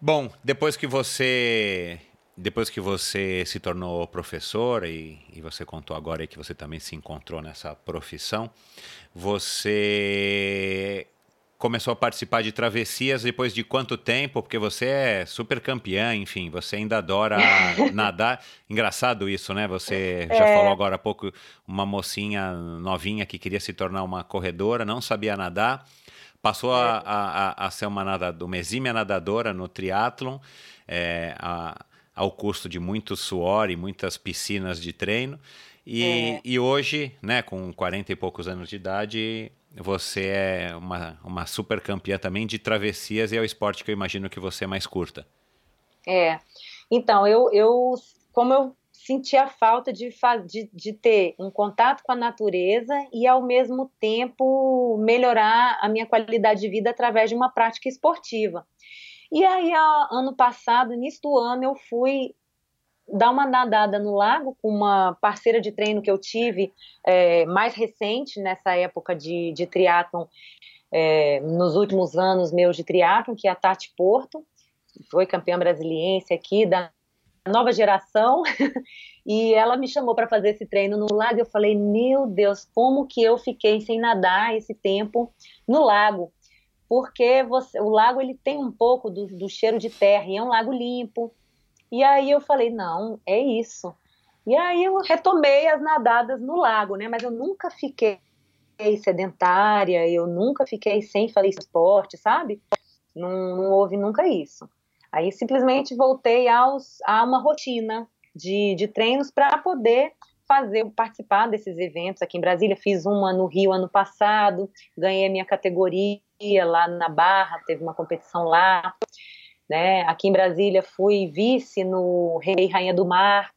B: Bom, depois que você depois que você se tornou professora e, e, você contou agora que você também se encontrou nessa profissão, você começou a participar de travessias depois de quanto tempo? Porque você é super campeã, enfim, você ainda adora nadar. Engraçado isso, né? Você já é. falou agora há pouco uma mocinha novinha que queria se tornar uma corredora, não sabia nadar, passou é. a, a, a, ser uma, nadadora, uma exímia nadadora no triatlon, é, a, ao custo de muito suor e muitas piscinas de treino. E, é. e hoje, né, com 40 e poucos anos de idade, você é uma, uma super campeã também de travessias e é o esporte que eu imagino que você mais curta.
A: É. Então, eu, eu como eu senti a falta de, de, de ter um contato com a natureza e, ao mesmo tempo, melhorar a minha qualidade de vida através de uma prática esportiva. E aí, ano passado, início do ano, eu fui dar uma nadada no lago com uma parceira de treino que eu tive é, mais recente, nessa época de, de triatlon, é, nos últimos anos meus de triatlon, que é a Tati Porto, foi campeã brasiliense aqui da nova geração, e ela me chamou para fazer esse treino no lago. Eu falei, meu Deus, como que eu fiquei sem nadar esse tempo no lago? Porque você, o lago ele tem um pouco do, do cheiro de terra e é um lago limpo. E aí eu falei, não, é isso. E aí eu retomei as nadadas no lago, né? Mas eu nunca fiquei sedentária, eu nunca fiquei sem fazer esporte, sabe? Não, não houve nunca isso. Aí simplesmente voltei aos, a uma rotina de, de treinos para poder fazer, participar desses eventos aqui em Brasília. Fiz uma no Rio ano passado, ganhei a minha categoria lá na Barra, teve uma competição lá. Né? Aqui em Brasília fui vice no Rei e Rainha do Mar.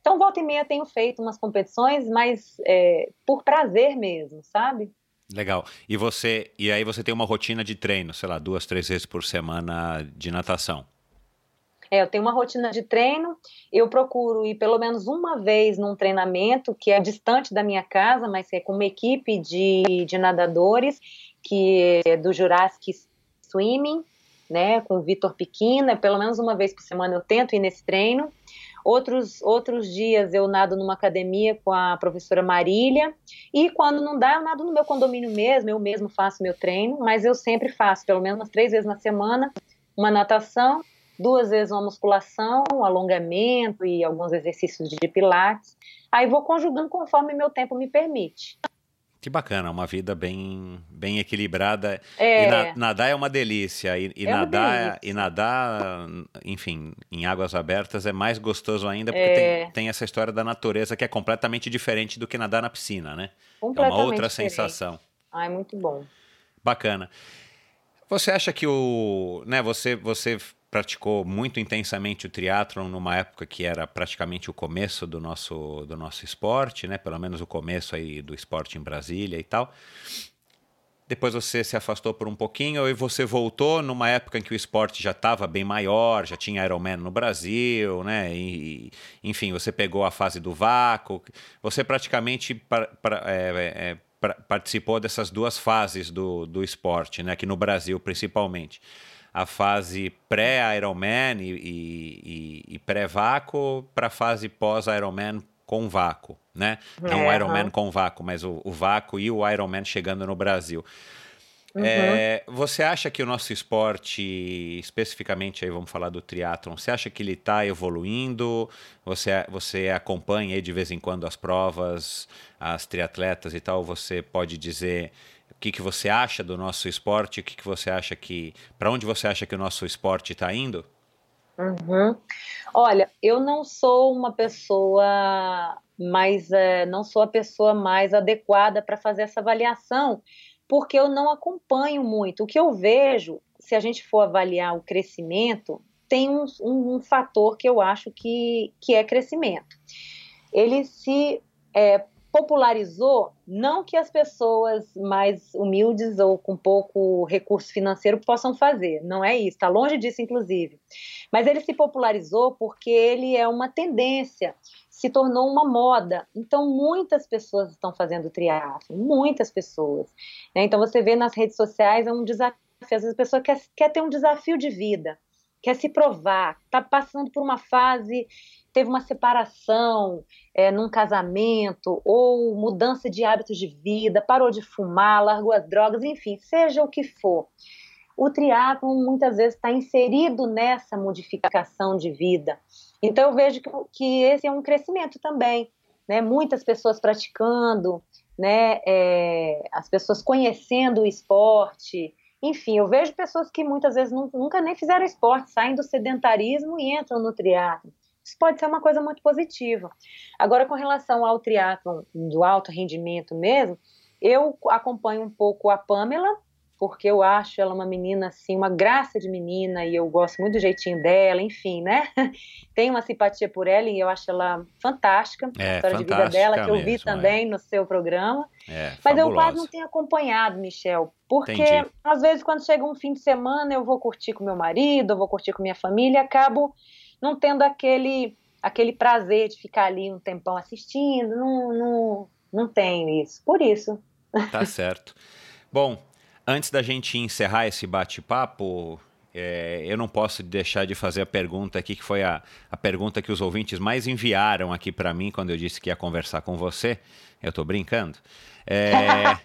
A: Então, volta e meia tenho feito umas competições, mas é, por prazer mesmo, sabe?
B: Legal. E você e aí você tem uma rotina de treino, sei lá, duas, três vezes por semana de natação?
A: É, eu tenho uma rotina de treino. Eu procuro ir pelo menos uma vez num treinamento que é distante da minha casa, mas é com uma equipe de, de nadadores que é do Jurassic Swimming né, com o Vitor Pequina, pelo menos uma vez por semana eu tento ir nesse treino. Outros, outros dias eu nado numa academia com a professora Marília. E quando não dá, eu nado no meu condomínio mesmo, eu mesmo faço meu treino, mas eu sempre faço, pelo menos três vezes na semana, uma natação, duas vezes uma musculação, um alongamento e alguns exercícios de pilates. Aí vou conjugando conforme meu tempo me permite.
B: Que bacana, uma vida bem, bem equilibrada. É. E na, nadar é uma delícia. E, e é nadar, delícia. e nadar, enfim, em águas abertas é mais gostoso ainda, porque é. tem, tem essa história da natureza que é completamente diferente do que nadar na piscina, né? É uma outra diferente. sensação.
A: Ah, é muito bom.
B: Bacana. Você acha que o. Né, você, você praticou muito intensamente o triatlon numa época que era praticamente o começo do nosso, do nosso esporte, né? Pelo menos o começo aí do esporte em Brasília e tal. depois você se afastou por um pouquinho e você voltou numa época em que o esporte já estava bem maior, já tinha Ironman no Brasil, né? E, enfim, você pegou a fase do vácuo, você praticamente pra, pra, é, é, pra, participou dessas duas fases do, do esporte, né? Aqui no Brasil, principalmente. A fase pré-Ironman e, e, e, pré-vácuo para a fase pós-Ironman com vácuo, né? Não é, o Ironman com vácuo, mas o, o vácuo e o Ironman chegando no Brasil. Uhum. É, você acha que o nosso esporte, especificamente aí vamos falar do triatlon, você acha que ele está evoluindo? Você, você acompanha aí de vez em quando as provas, as triatletas e tal? Você pode dizer que, que você acha do nosso esporte? O que, que você acha que, para onde você acha que o nosso esporte está indo?
A: Uhum. Olha, eu não sou uma pessoa mais, é, não sou a pessoa mais adequada para fazer essa avaliação, porque eu não acompanho muito. O que eu vejo, se a gente for avaliar o crescimento, tem um, um, um fator que eu acho que, que é crescimento. Ele se é, popularizou, não que as pessoas mais humildes ou com pouco recurso financeiro possam fazer, não é isso, está longe disso, inclusive. Mas ele se popularizou porque ele é uma tendência, se tornou uma moda. Então, muitas pessoas estão fazendo triatlo, muitas pessoas. Né? Então, você vê nas redes sociais, é um desafio. Às vezes a pessoa quer, quer ter um desafio de vida, quer se provar, está passando por uma fase teve uma separação é, num casamento ou mudança de hábitos de vida, parou de fumar, largou as drogas, enfim, seja o que for. O triatlon muitas vezes está inserido nessa modificação de vida. Então eu vejo que, que esse é um crescimento também, né? Muitas pessoas praticando, né? É, as pessoas conhecendo o esporte. Enfim, eu vejo pessoas que muitas vezes nunca nem fizeram esporte, saem do sedentarismo e entram no triatlo. Isso pode ser uma coisa muito positiva. Agora, com relação ao triatlon do alto rendimento mesmo, eu acompanho um pouco a Pamela, porque eu acho ela uma menina assim, uma graça de menina e eu gosto muito do jeitinho dela, enfim, né? Tenho uma simpatia por ela e eu acho ela fantástica,
B: é,
A: a história de vida dela que eu vi mesmo, também é. no seu programa. É, Mas fabulosa. eu quase não tenho acompanhado, Michel, porque Entendi. às vezes quando chega um fim de semana eu vou curtir com meu marido, eu vou curtir com minha família, acabo não tendo aquele, aquele prazer de ficar ali um tempão assistindo, não, não, não tenho isso. Por isso.
B: Tá certo. Bom, antes da gente encerrar esse bate-papo, é, eu não posso deixar de fazer a pergunta aqui, que foi a, a pergunta que os ouvintes mais enviaram aqui para mim quando eu disse que ia conversar com você. Eu estou brincando. É,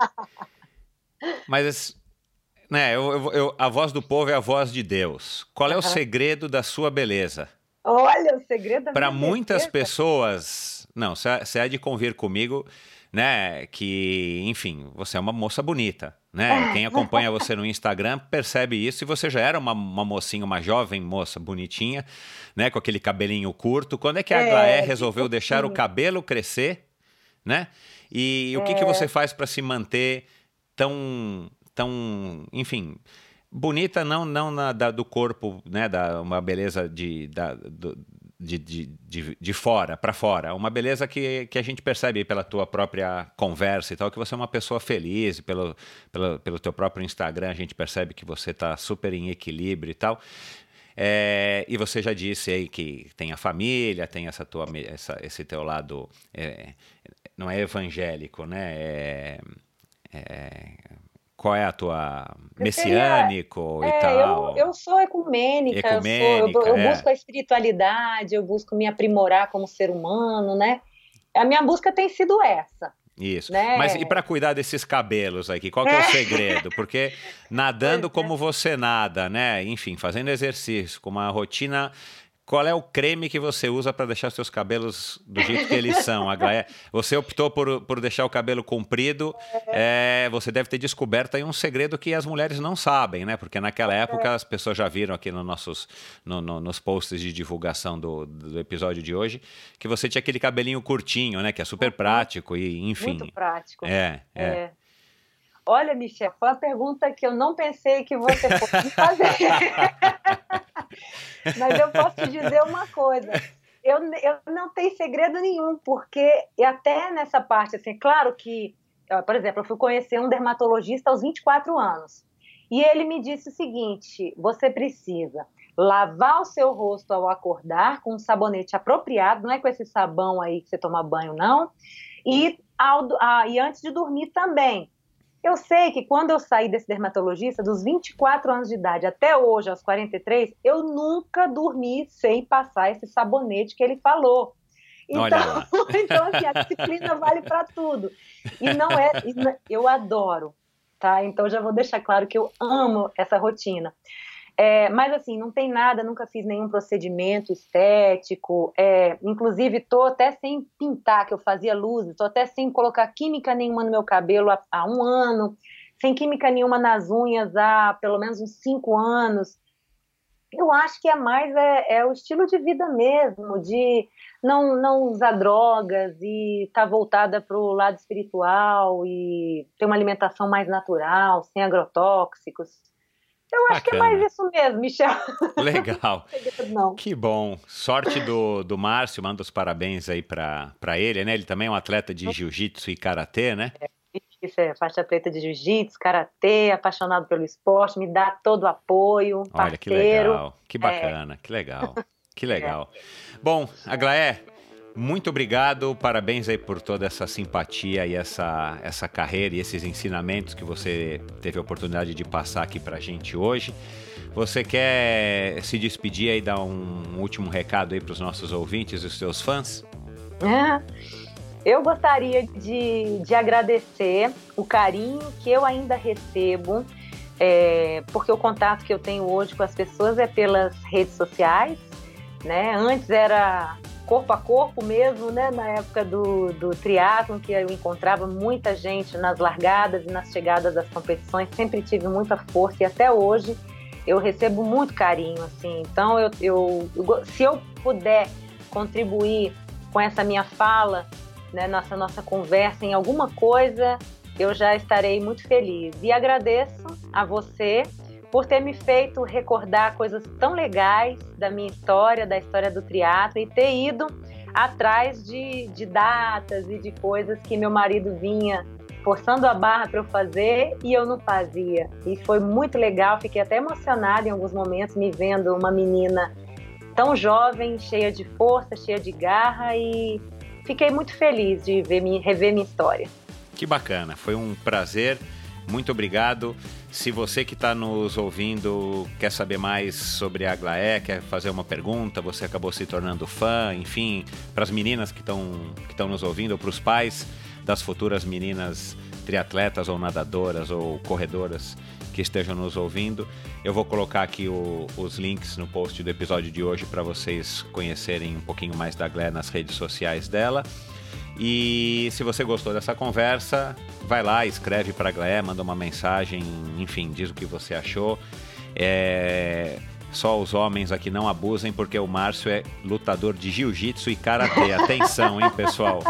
B: mas né, eu, eu, eu, a voz do povo é a voz de Deus. Qual é o segredo da sua beleza?
A: Olha, o segredo da
B: Para muitas pessoas, não, você há de convir comigo, né, que, enfim, você é uma moça bonita, né? Quem acompanha você no Instagram percebe isso e você já era uma, uma mocinha, uma jovem moça bonitinha, né, com aquele cabelinho curto. Quando é que a é, Glaé resolveu tipo deixar o cabelo crescer, né? E é. o que, que você faz para se manter tão, tão, enfim, bonita não não na, da, do corpo, né, da uma beleza de, da, do, de, de, de, de, fora para fora, uma beleza que, que a gente percebe pela tua própria conversa e tal, que você é uma pessoa feliz, pelo, pelo, pelo teu próprio Instagram a gente percebe que você está super em equilíbrio e tal. É, e você já disse aí que tem a família, tem essa tua, essa, esse teu lado, é, não é evangélico, né? É, é, qual é a tua messiânico seria, e é, tal?
A: Eu, eu sou ecumênica, ecumênica eu, sou, eu, eu é. busco a espiritualidade, eu busco me aprimorar como ser humano, né? A minha busca tem sido essa.
B: Isso. Né? Mas e para cuidar desses cabelos aqui, qual que é o segredo? Porque nadando é. como você nada, né? Enfim, fazendo exercício, com uma rotina qual é o creme que você usa para deixar seus cabelos do jeito que eles são, Aglaé? Você optou por, por deixar o cabelo comprido, é, você deve ter descoberto aí um segredo que as mulheres não sabem, né? Porque naquela época as pessoas já viram aqui no nossos, no, no, nos posts de divulgação do, do episódio de hoje que você tinha aquele cabelinho curtinho, né? Que é super prático e enfim.
A: Muito prático.
B: É, é. é.
A: Olha, Michel, foi uma pergunta que eu não pensei que você fosse fazer. Mas eu posso te dizer uma coisa. Eu, eu não tenho segredo nenhum, porque até nessa parte, assim, claro que por exemplo, eu fui conhecer um dermatologista aos 24 anos. E ele me disse o seguinte: você precisa lavar o seu rosto ao acordar com um sabonete apropriado, não é com esse sabão aí que você toma banho, não. E, ao, ah, e antes de dormir também. Eu sei que quando eu saí desse dermatologista, dos 24 anos de idade até hoje, aos 43, eu nunca dormi sem passar esse sabonete que ele falou. Então, então assim, a disciplina vale para tudo. E não é, eu adoro, tá? Então já vou deixar claro que eu amo essa rotina. É, mas assim, não tem nada, nunca fiz nenhum procedimento estético. É, inclusive, tô até sem pintar, que eu fazia luzes, tô até sem colocar química nenhuma no meu cabelo há, há um ano, sem química nenhuma nas unhas há pelo menos uns cinco anos. Eu acho que é mais é, é o estilo de vida mesmo, de não, não usar drogas e estar tá voltada para o lado espiritual e ter uma alimentação mais natural, sem agrotóxicos. Eu acho Bacana. que é mais isso mesmo, Michel.
B: Legal. Não. Que bom. Sorte do, do Márcio, manda os parabéns aí para ele, né? Ele também é um atleta de jiu-jitsu e karatê, né?
A: É, isso é faixa preta de jiu-jitsu, karatê, apaixonado pelo esporte, me dá todo o apoio. Olha parceiro.
B: que legal, que é. bacana, é. que legal, que legal. É. Bom, Aglaé, muito obrigado, parabéns aí por toda essa simpatia e essa, essa carreira e esses ensinamentos que você teve a oportunidade de passar aqui pra gente hoje. Você quer se despedir e dar um último recado aí para os nossos ouvintes e os seus fãs?
A: É, eu gostaria de, de agradecer o carinho que eu ainda recebo, é, porque o contato que eu tenho hoje com as pessoas é pelas redes sociais, né? Antes era corpo a corpo mesmo, né? Na época do, do triatlon, que eu encontrava muita gente nas largadas e nas chegadas das competições, sempre tive muita força e até hoje eu recebo muito carinho, assim. Então, eu, eu, se eu puder contribuir com essa minha fala, né, nossa nossa conversa em alguma coisa, eu já estarei muito feliz. E agradeço a você por ter me feito recordar coisas tão legais da minha história, da história do triatlo e ter ido atrás de, de datas e de coisas que meu marido vinha forçando a barra para eu fazer e eu não fazia. E foi muito legal, fiquei até emocionada em alguns momentos me vendo uma menina tão jovem, cheia de força, cheia de garra e fiquei muito feliz de ver, rever minha história.
B: Que bacana, foi um prazer muito obrigado. Se você que está nos ouvindo quer saber mais sobre a Aglaé, quer fazer uma pergunta, você acabou se tornando fã, enfim, para as meninas que estão que nos ouvindo, ou para os pais das futuras meninas triatletas ou nadadoras ou corredoras que estejam nos ouvindo, eu vou colocar aqui o, os links no post do episódio de hoje para vocês conhecerem um pouquinho mais da Glé nas redes sociais dela. E se você gostou dessa conversa, vai lá, escreve para a Glé, manda uma mensagem, enfim, diz o que você achou. É... Só os homens aqui não abusem, porque o Márcio é lutador de jiu-jitsu e karatê. Atenção, hein, pessoal?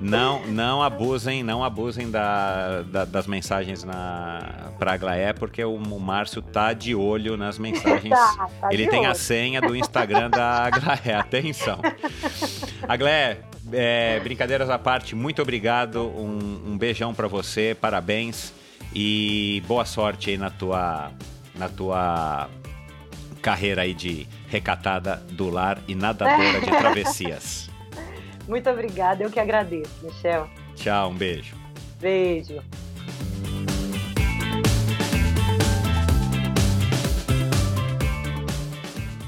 B: Não, não abusem, não abusem da, da, das mensagens na pra Aglaé, porque o, o Márcio tá de olho nas mensagens. Tá, tá Ele tem olho. a senha do Instagram da Aglaé. Atenção. Aglaé, é, brincadeiras à parte, muito obrigado. Um, um beijão para você, parabéns e boa sorte aí na tua, na tua carreira aí de recatada do lar e nadadora de travessias.
A: Muito obrigada, eu que agradeço, Michel.
B: Tchau, um beijo.
A: Beijo.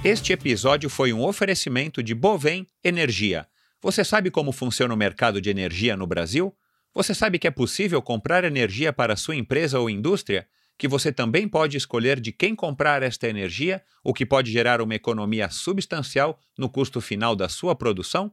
B: Este episódio foi um oferecimento de Bovem Energia você sabe como funciona o mercado de energia no Brasil? Você sabe que é possível comprar energia para sua empresa ou indústria? Que você também pode escolher de quem comprar esta energia, o que pode gerar uma economia substancial no custo final da sua produção?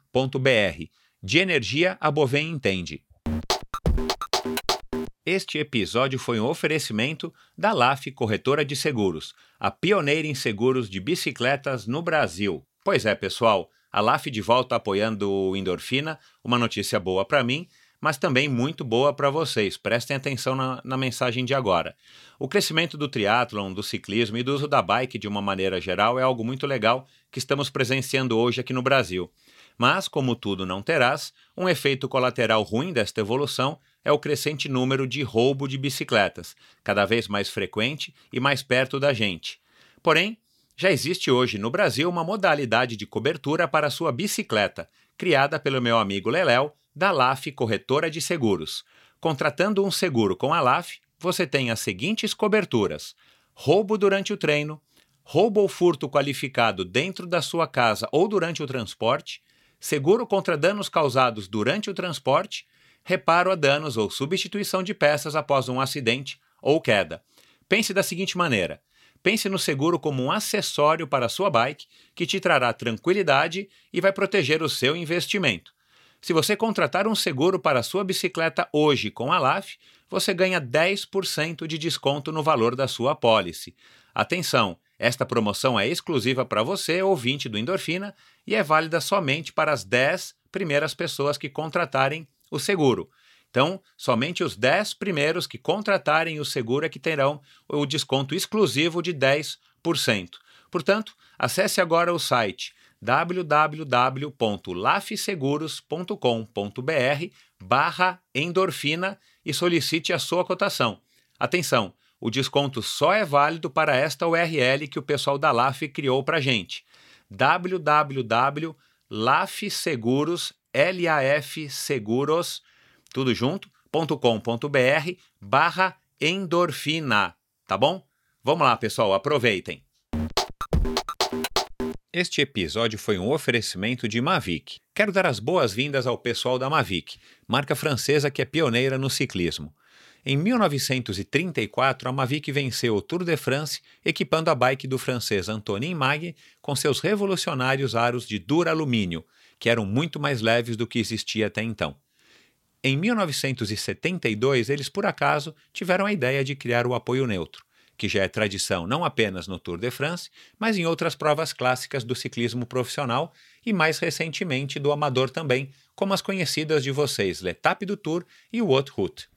B: De energia, a Bovem entende. Este episódio foi um oferecimento da LAF Corretora de Seguros, a pioneira em seguros de bicicletas no Brasil. Pois é, pessoal, a LAF de volta apoiando o Endorfina, uma notícia boa para mim, mas também muito boa para vocês. Prestem atenção na, na, mensagem de agora. O crescimento do triatlon, do ciclismo e do uso da bike de uma maneira geral é algo muito legal que estamos presenciando hoje aqui no Brasil. Mas, como tudo não terás, um efeito colateral ruim desta evolução é o crescente número de roubo de bicicletas, cada vez mais frequente e mais perto da gente. Porém, já existe hoje no Brasil uma modalidade de cobertura para sua bicicleta, criada pelo meu amigo Leléu, da LAF Corretora de Seguros. Contratando um seguro com a LAF, você tem as seguintes coberturas: roubo durante o treino, roubo ou furto qualificado dentro da sua casa ou durante o transporte, seguro contra danos causados durante o transporte reparo a danos ou substituição de peças após um acidente ou queda. Pense da seguinte maneira: pense no seguro como um acessório para a sua bike que te trará tranquilidade e vai proteger o seu investimento. Se você contratar um seguro para a sua bicicleta hoje com a LAF, você ganha 10% de desconto no valor da sua pólice. Atenção! Esta promoção é exclusiva para você, ouvinte do Endorfina, e é válida somente para as 10 primeiras pessoas que contratarem o seguro. Então, somente os 10 primeiros que contratarem o seguro é que terão o desconto exclusivo de 10%. Portanto, acesse agora o site www.lafseguros.com.br barra endorfina e solicite a sua cotação. Atenção, o desconto só é válido para esta URL que o pessoal da LAF criou para a gente. www.lafseguros.com.br lafseguros, tudo junto, .com.br barra endorfina, tá bom? Vamos lá, pessoal, aproveitem. Este episódio foi um oferecimento de Mavic. Quero dar as boas-vindas ao pessoal da Mavic, marca francesa que é pioneira no ciclismo. Em 1934, a Mavic venceu o Tour de France equipando a bike do francês Antonin Mag com seus revolucionários aros de duralumínio, que eram muito mais leves do que existia até então. Em 1972, eles por acaso tiveram a ideia de criar o apoio neutro, que já é tradição não apenas no Tour de France, mas em outras provas clássicas do ciclismo profissional e mais recentemente do amador também, como as conhecidas de vocês L'Etape do Tour e o Haute Route.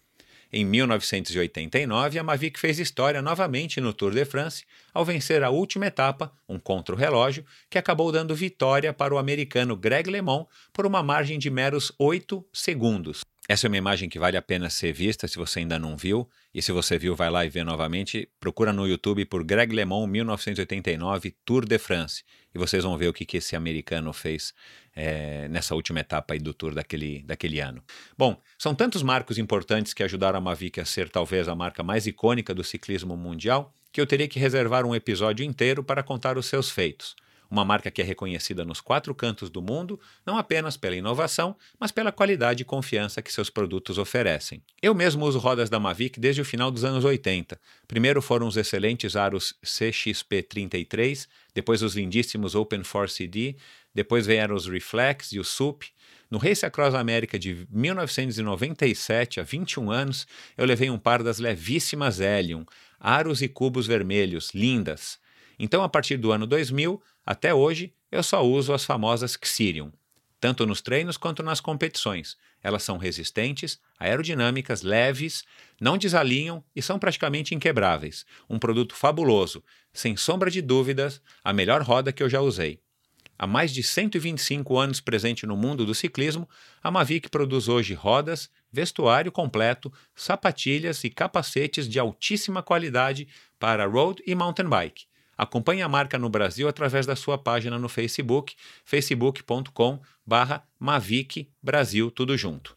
B: Em 1989, a Mavic fez história novamente no Tour de France ao vencer a última etapa, um contra-relógio, que acabou dando vitória para o americano Greg LeMond por uma margem de meros 8 segundos. Essa é uma imagem que vale a pena ser vista se você ainda não viu. E se você viu, vai lá e vê novamente. Procura no YouTube por Greg LeMond 1989 Tour de France. E vocês vão ver o que, que esse americano fez é, nessa última etapa do Tour daquele, daquele ano. Bom, são tantos marcos importantes que ajudaram a Mavic a ser talvez a marca mais icônica do ciclismo mundial que eu teria que reservar um episódio inteiro para contar os seus feitos uma marca que é reconhecida nos quatro cantos do mundo, não apenas pela inovação, mas pela qualidade e confiança que seus produtos oferecem. Eu mesmo uso rodas da Mavic desde o final dos anos 80. Primeiro foram os excelentes aros CXP33, depois os lindíssimos Open 4CD, depois vieram os Reflex e o SUP. No Race Across América de 1997, há 21 anos, eu levei um par das levíssimas Helium, aros e cubos vermelhos, lindas. Então, a partir do ano 2000 até hoje, eu só uso as famosas Xirium, tanto nos treinos quanto nas competições. Elas são resistentes, aerodinâmicas, leves, não desalinham e são praticamente inquebráveis. Um produto fabuloso, sem sombra de dúvidas, a melhor roda que eu já usei. Há mais de 125 anos presente no mundo do ciclismo, a Mavic produz hoje rodas, vestuário completo, sapatilhas e capacetes de altíssima qualidade para road e mountain bike. Acompanhe a marca no Brasil através da sua página no Facebook, facebook.com barra Mavic Brasil, tudo junto.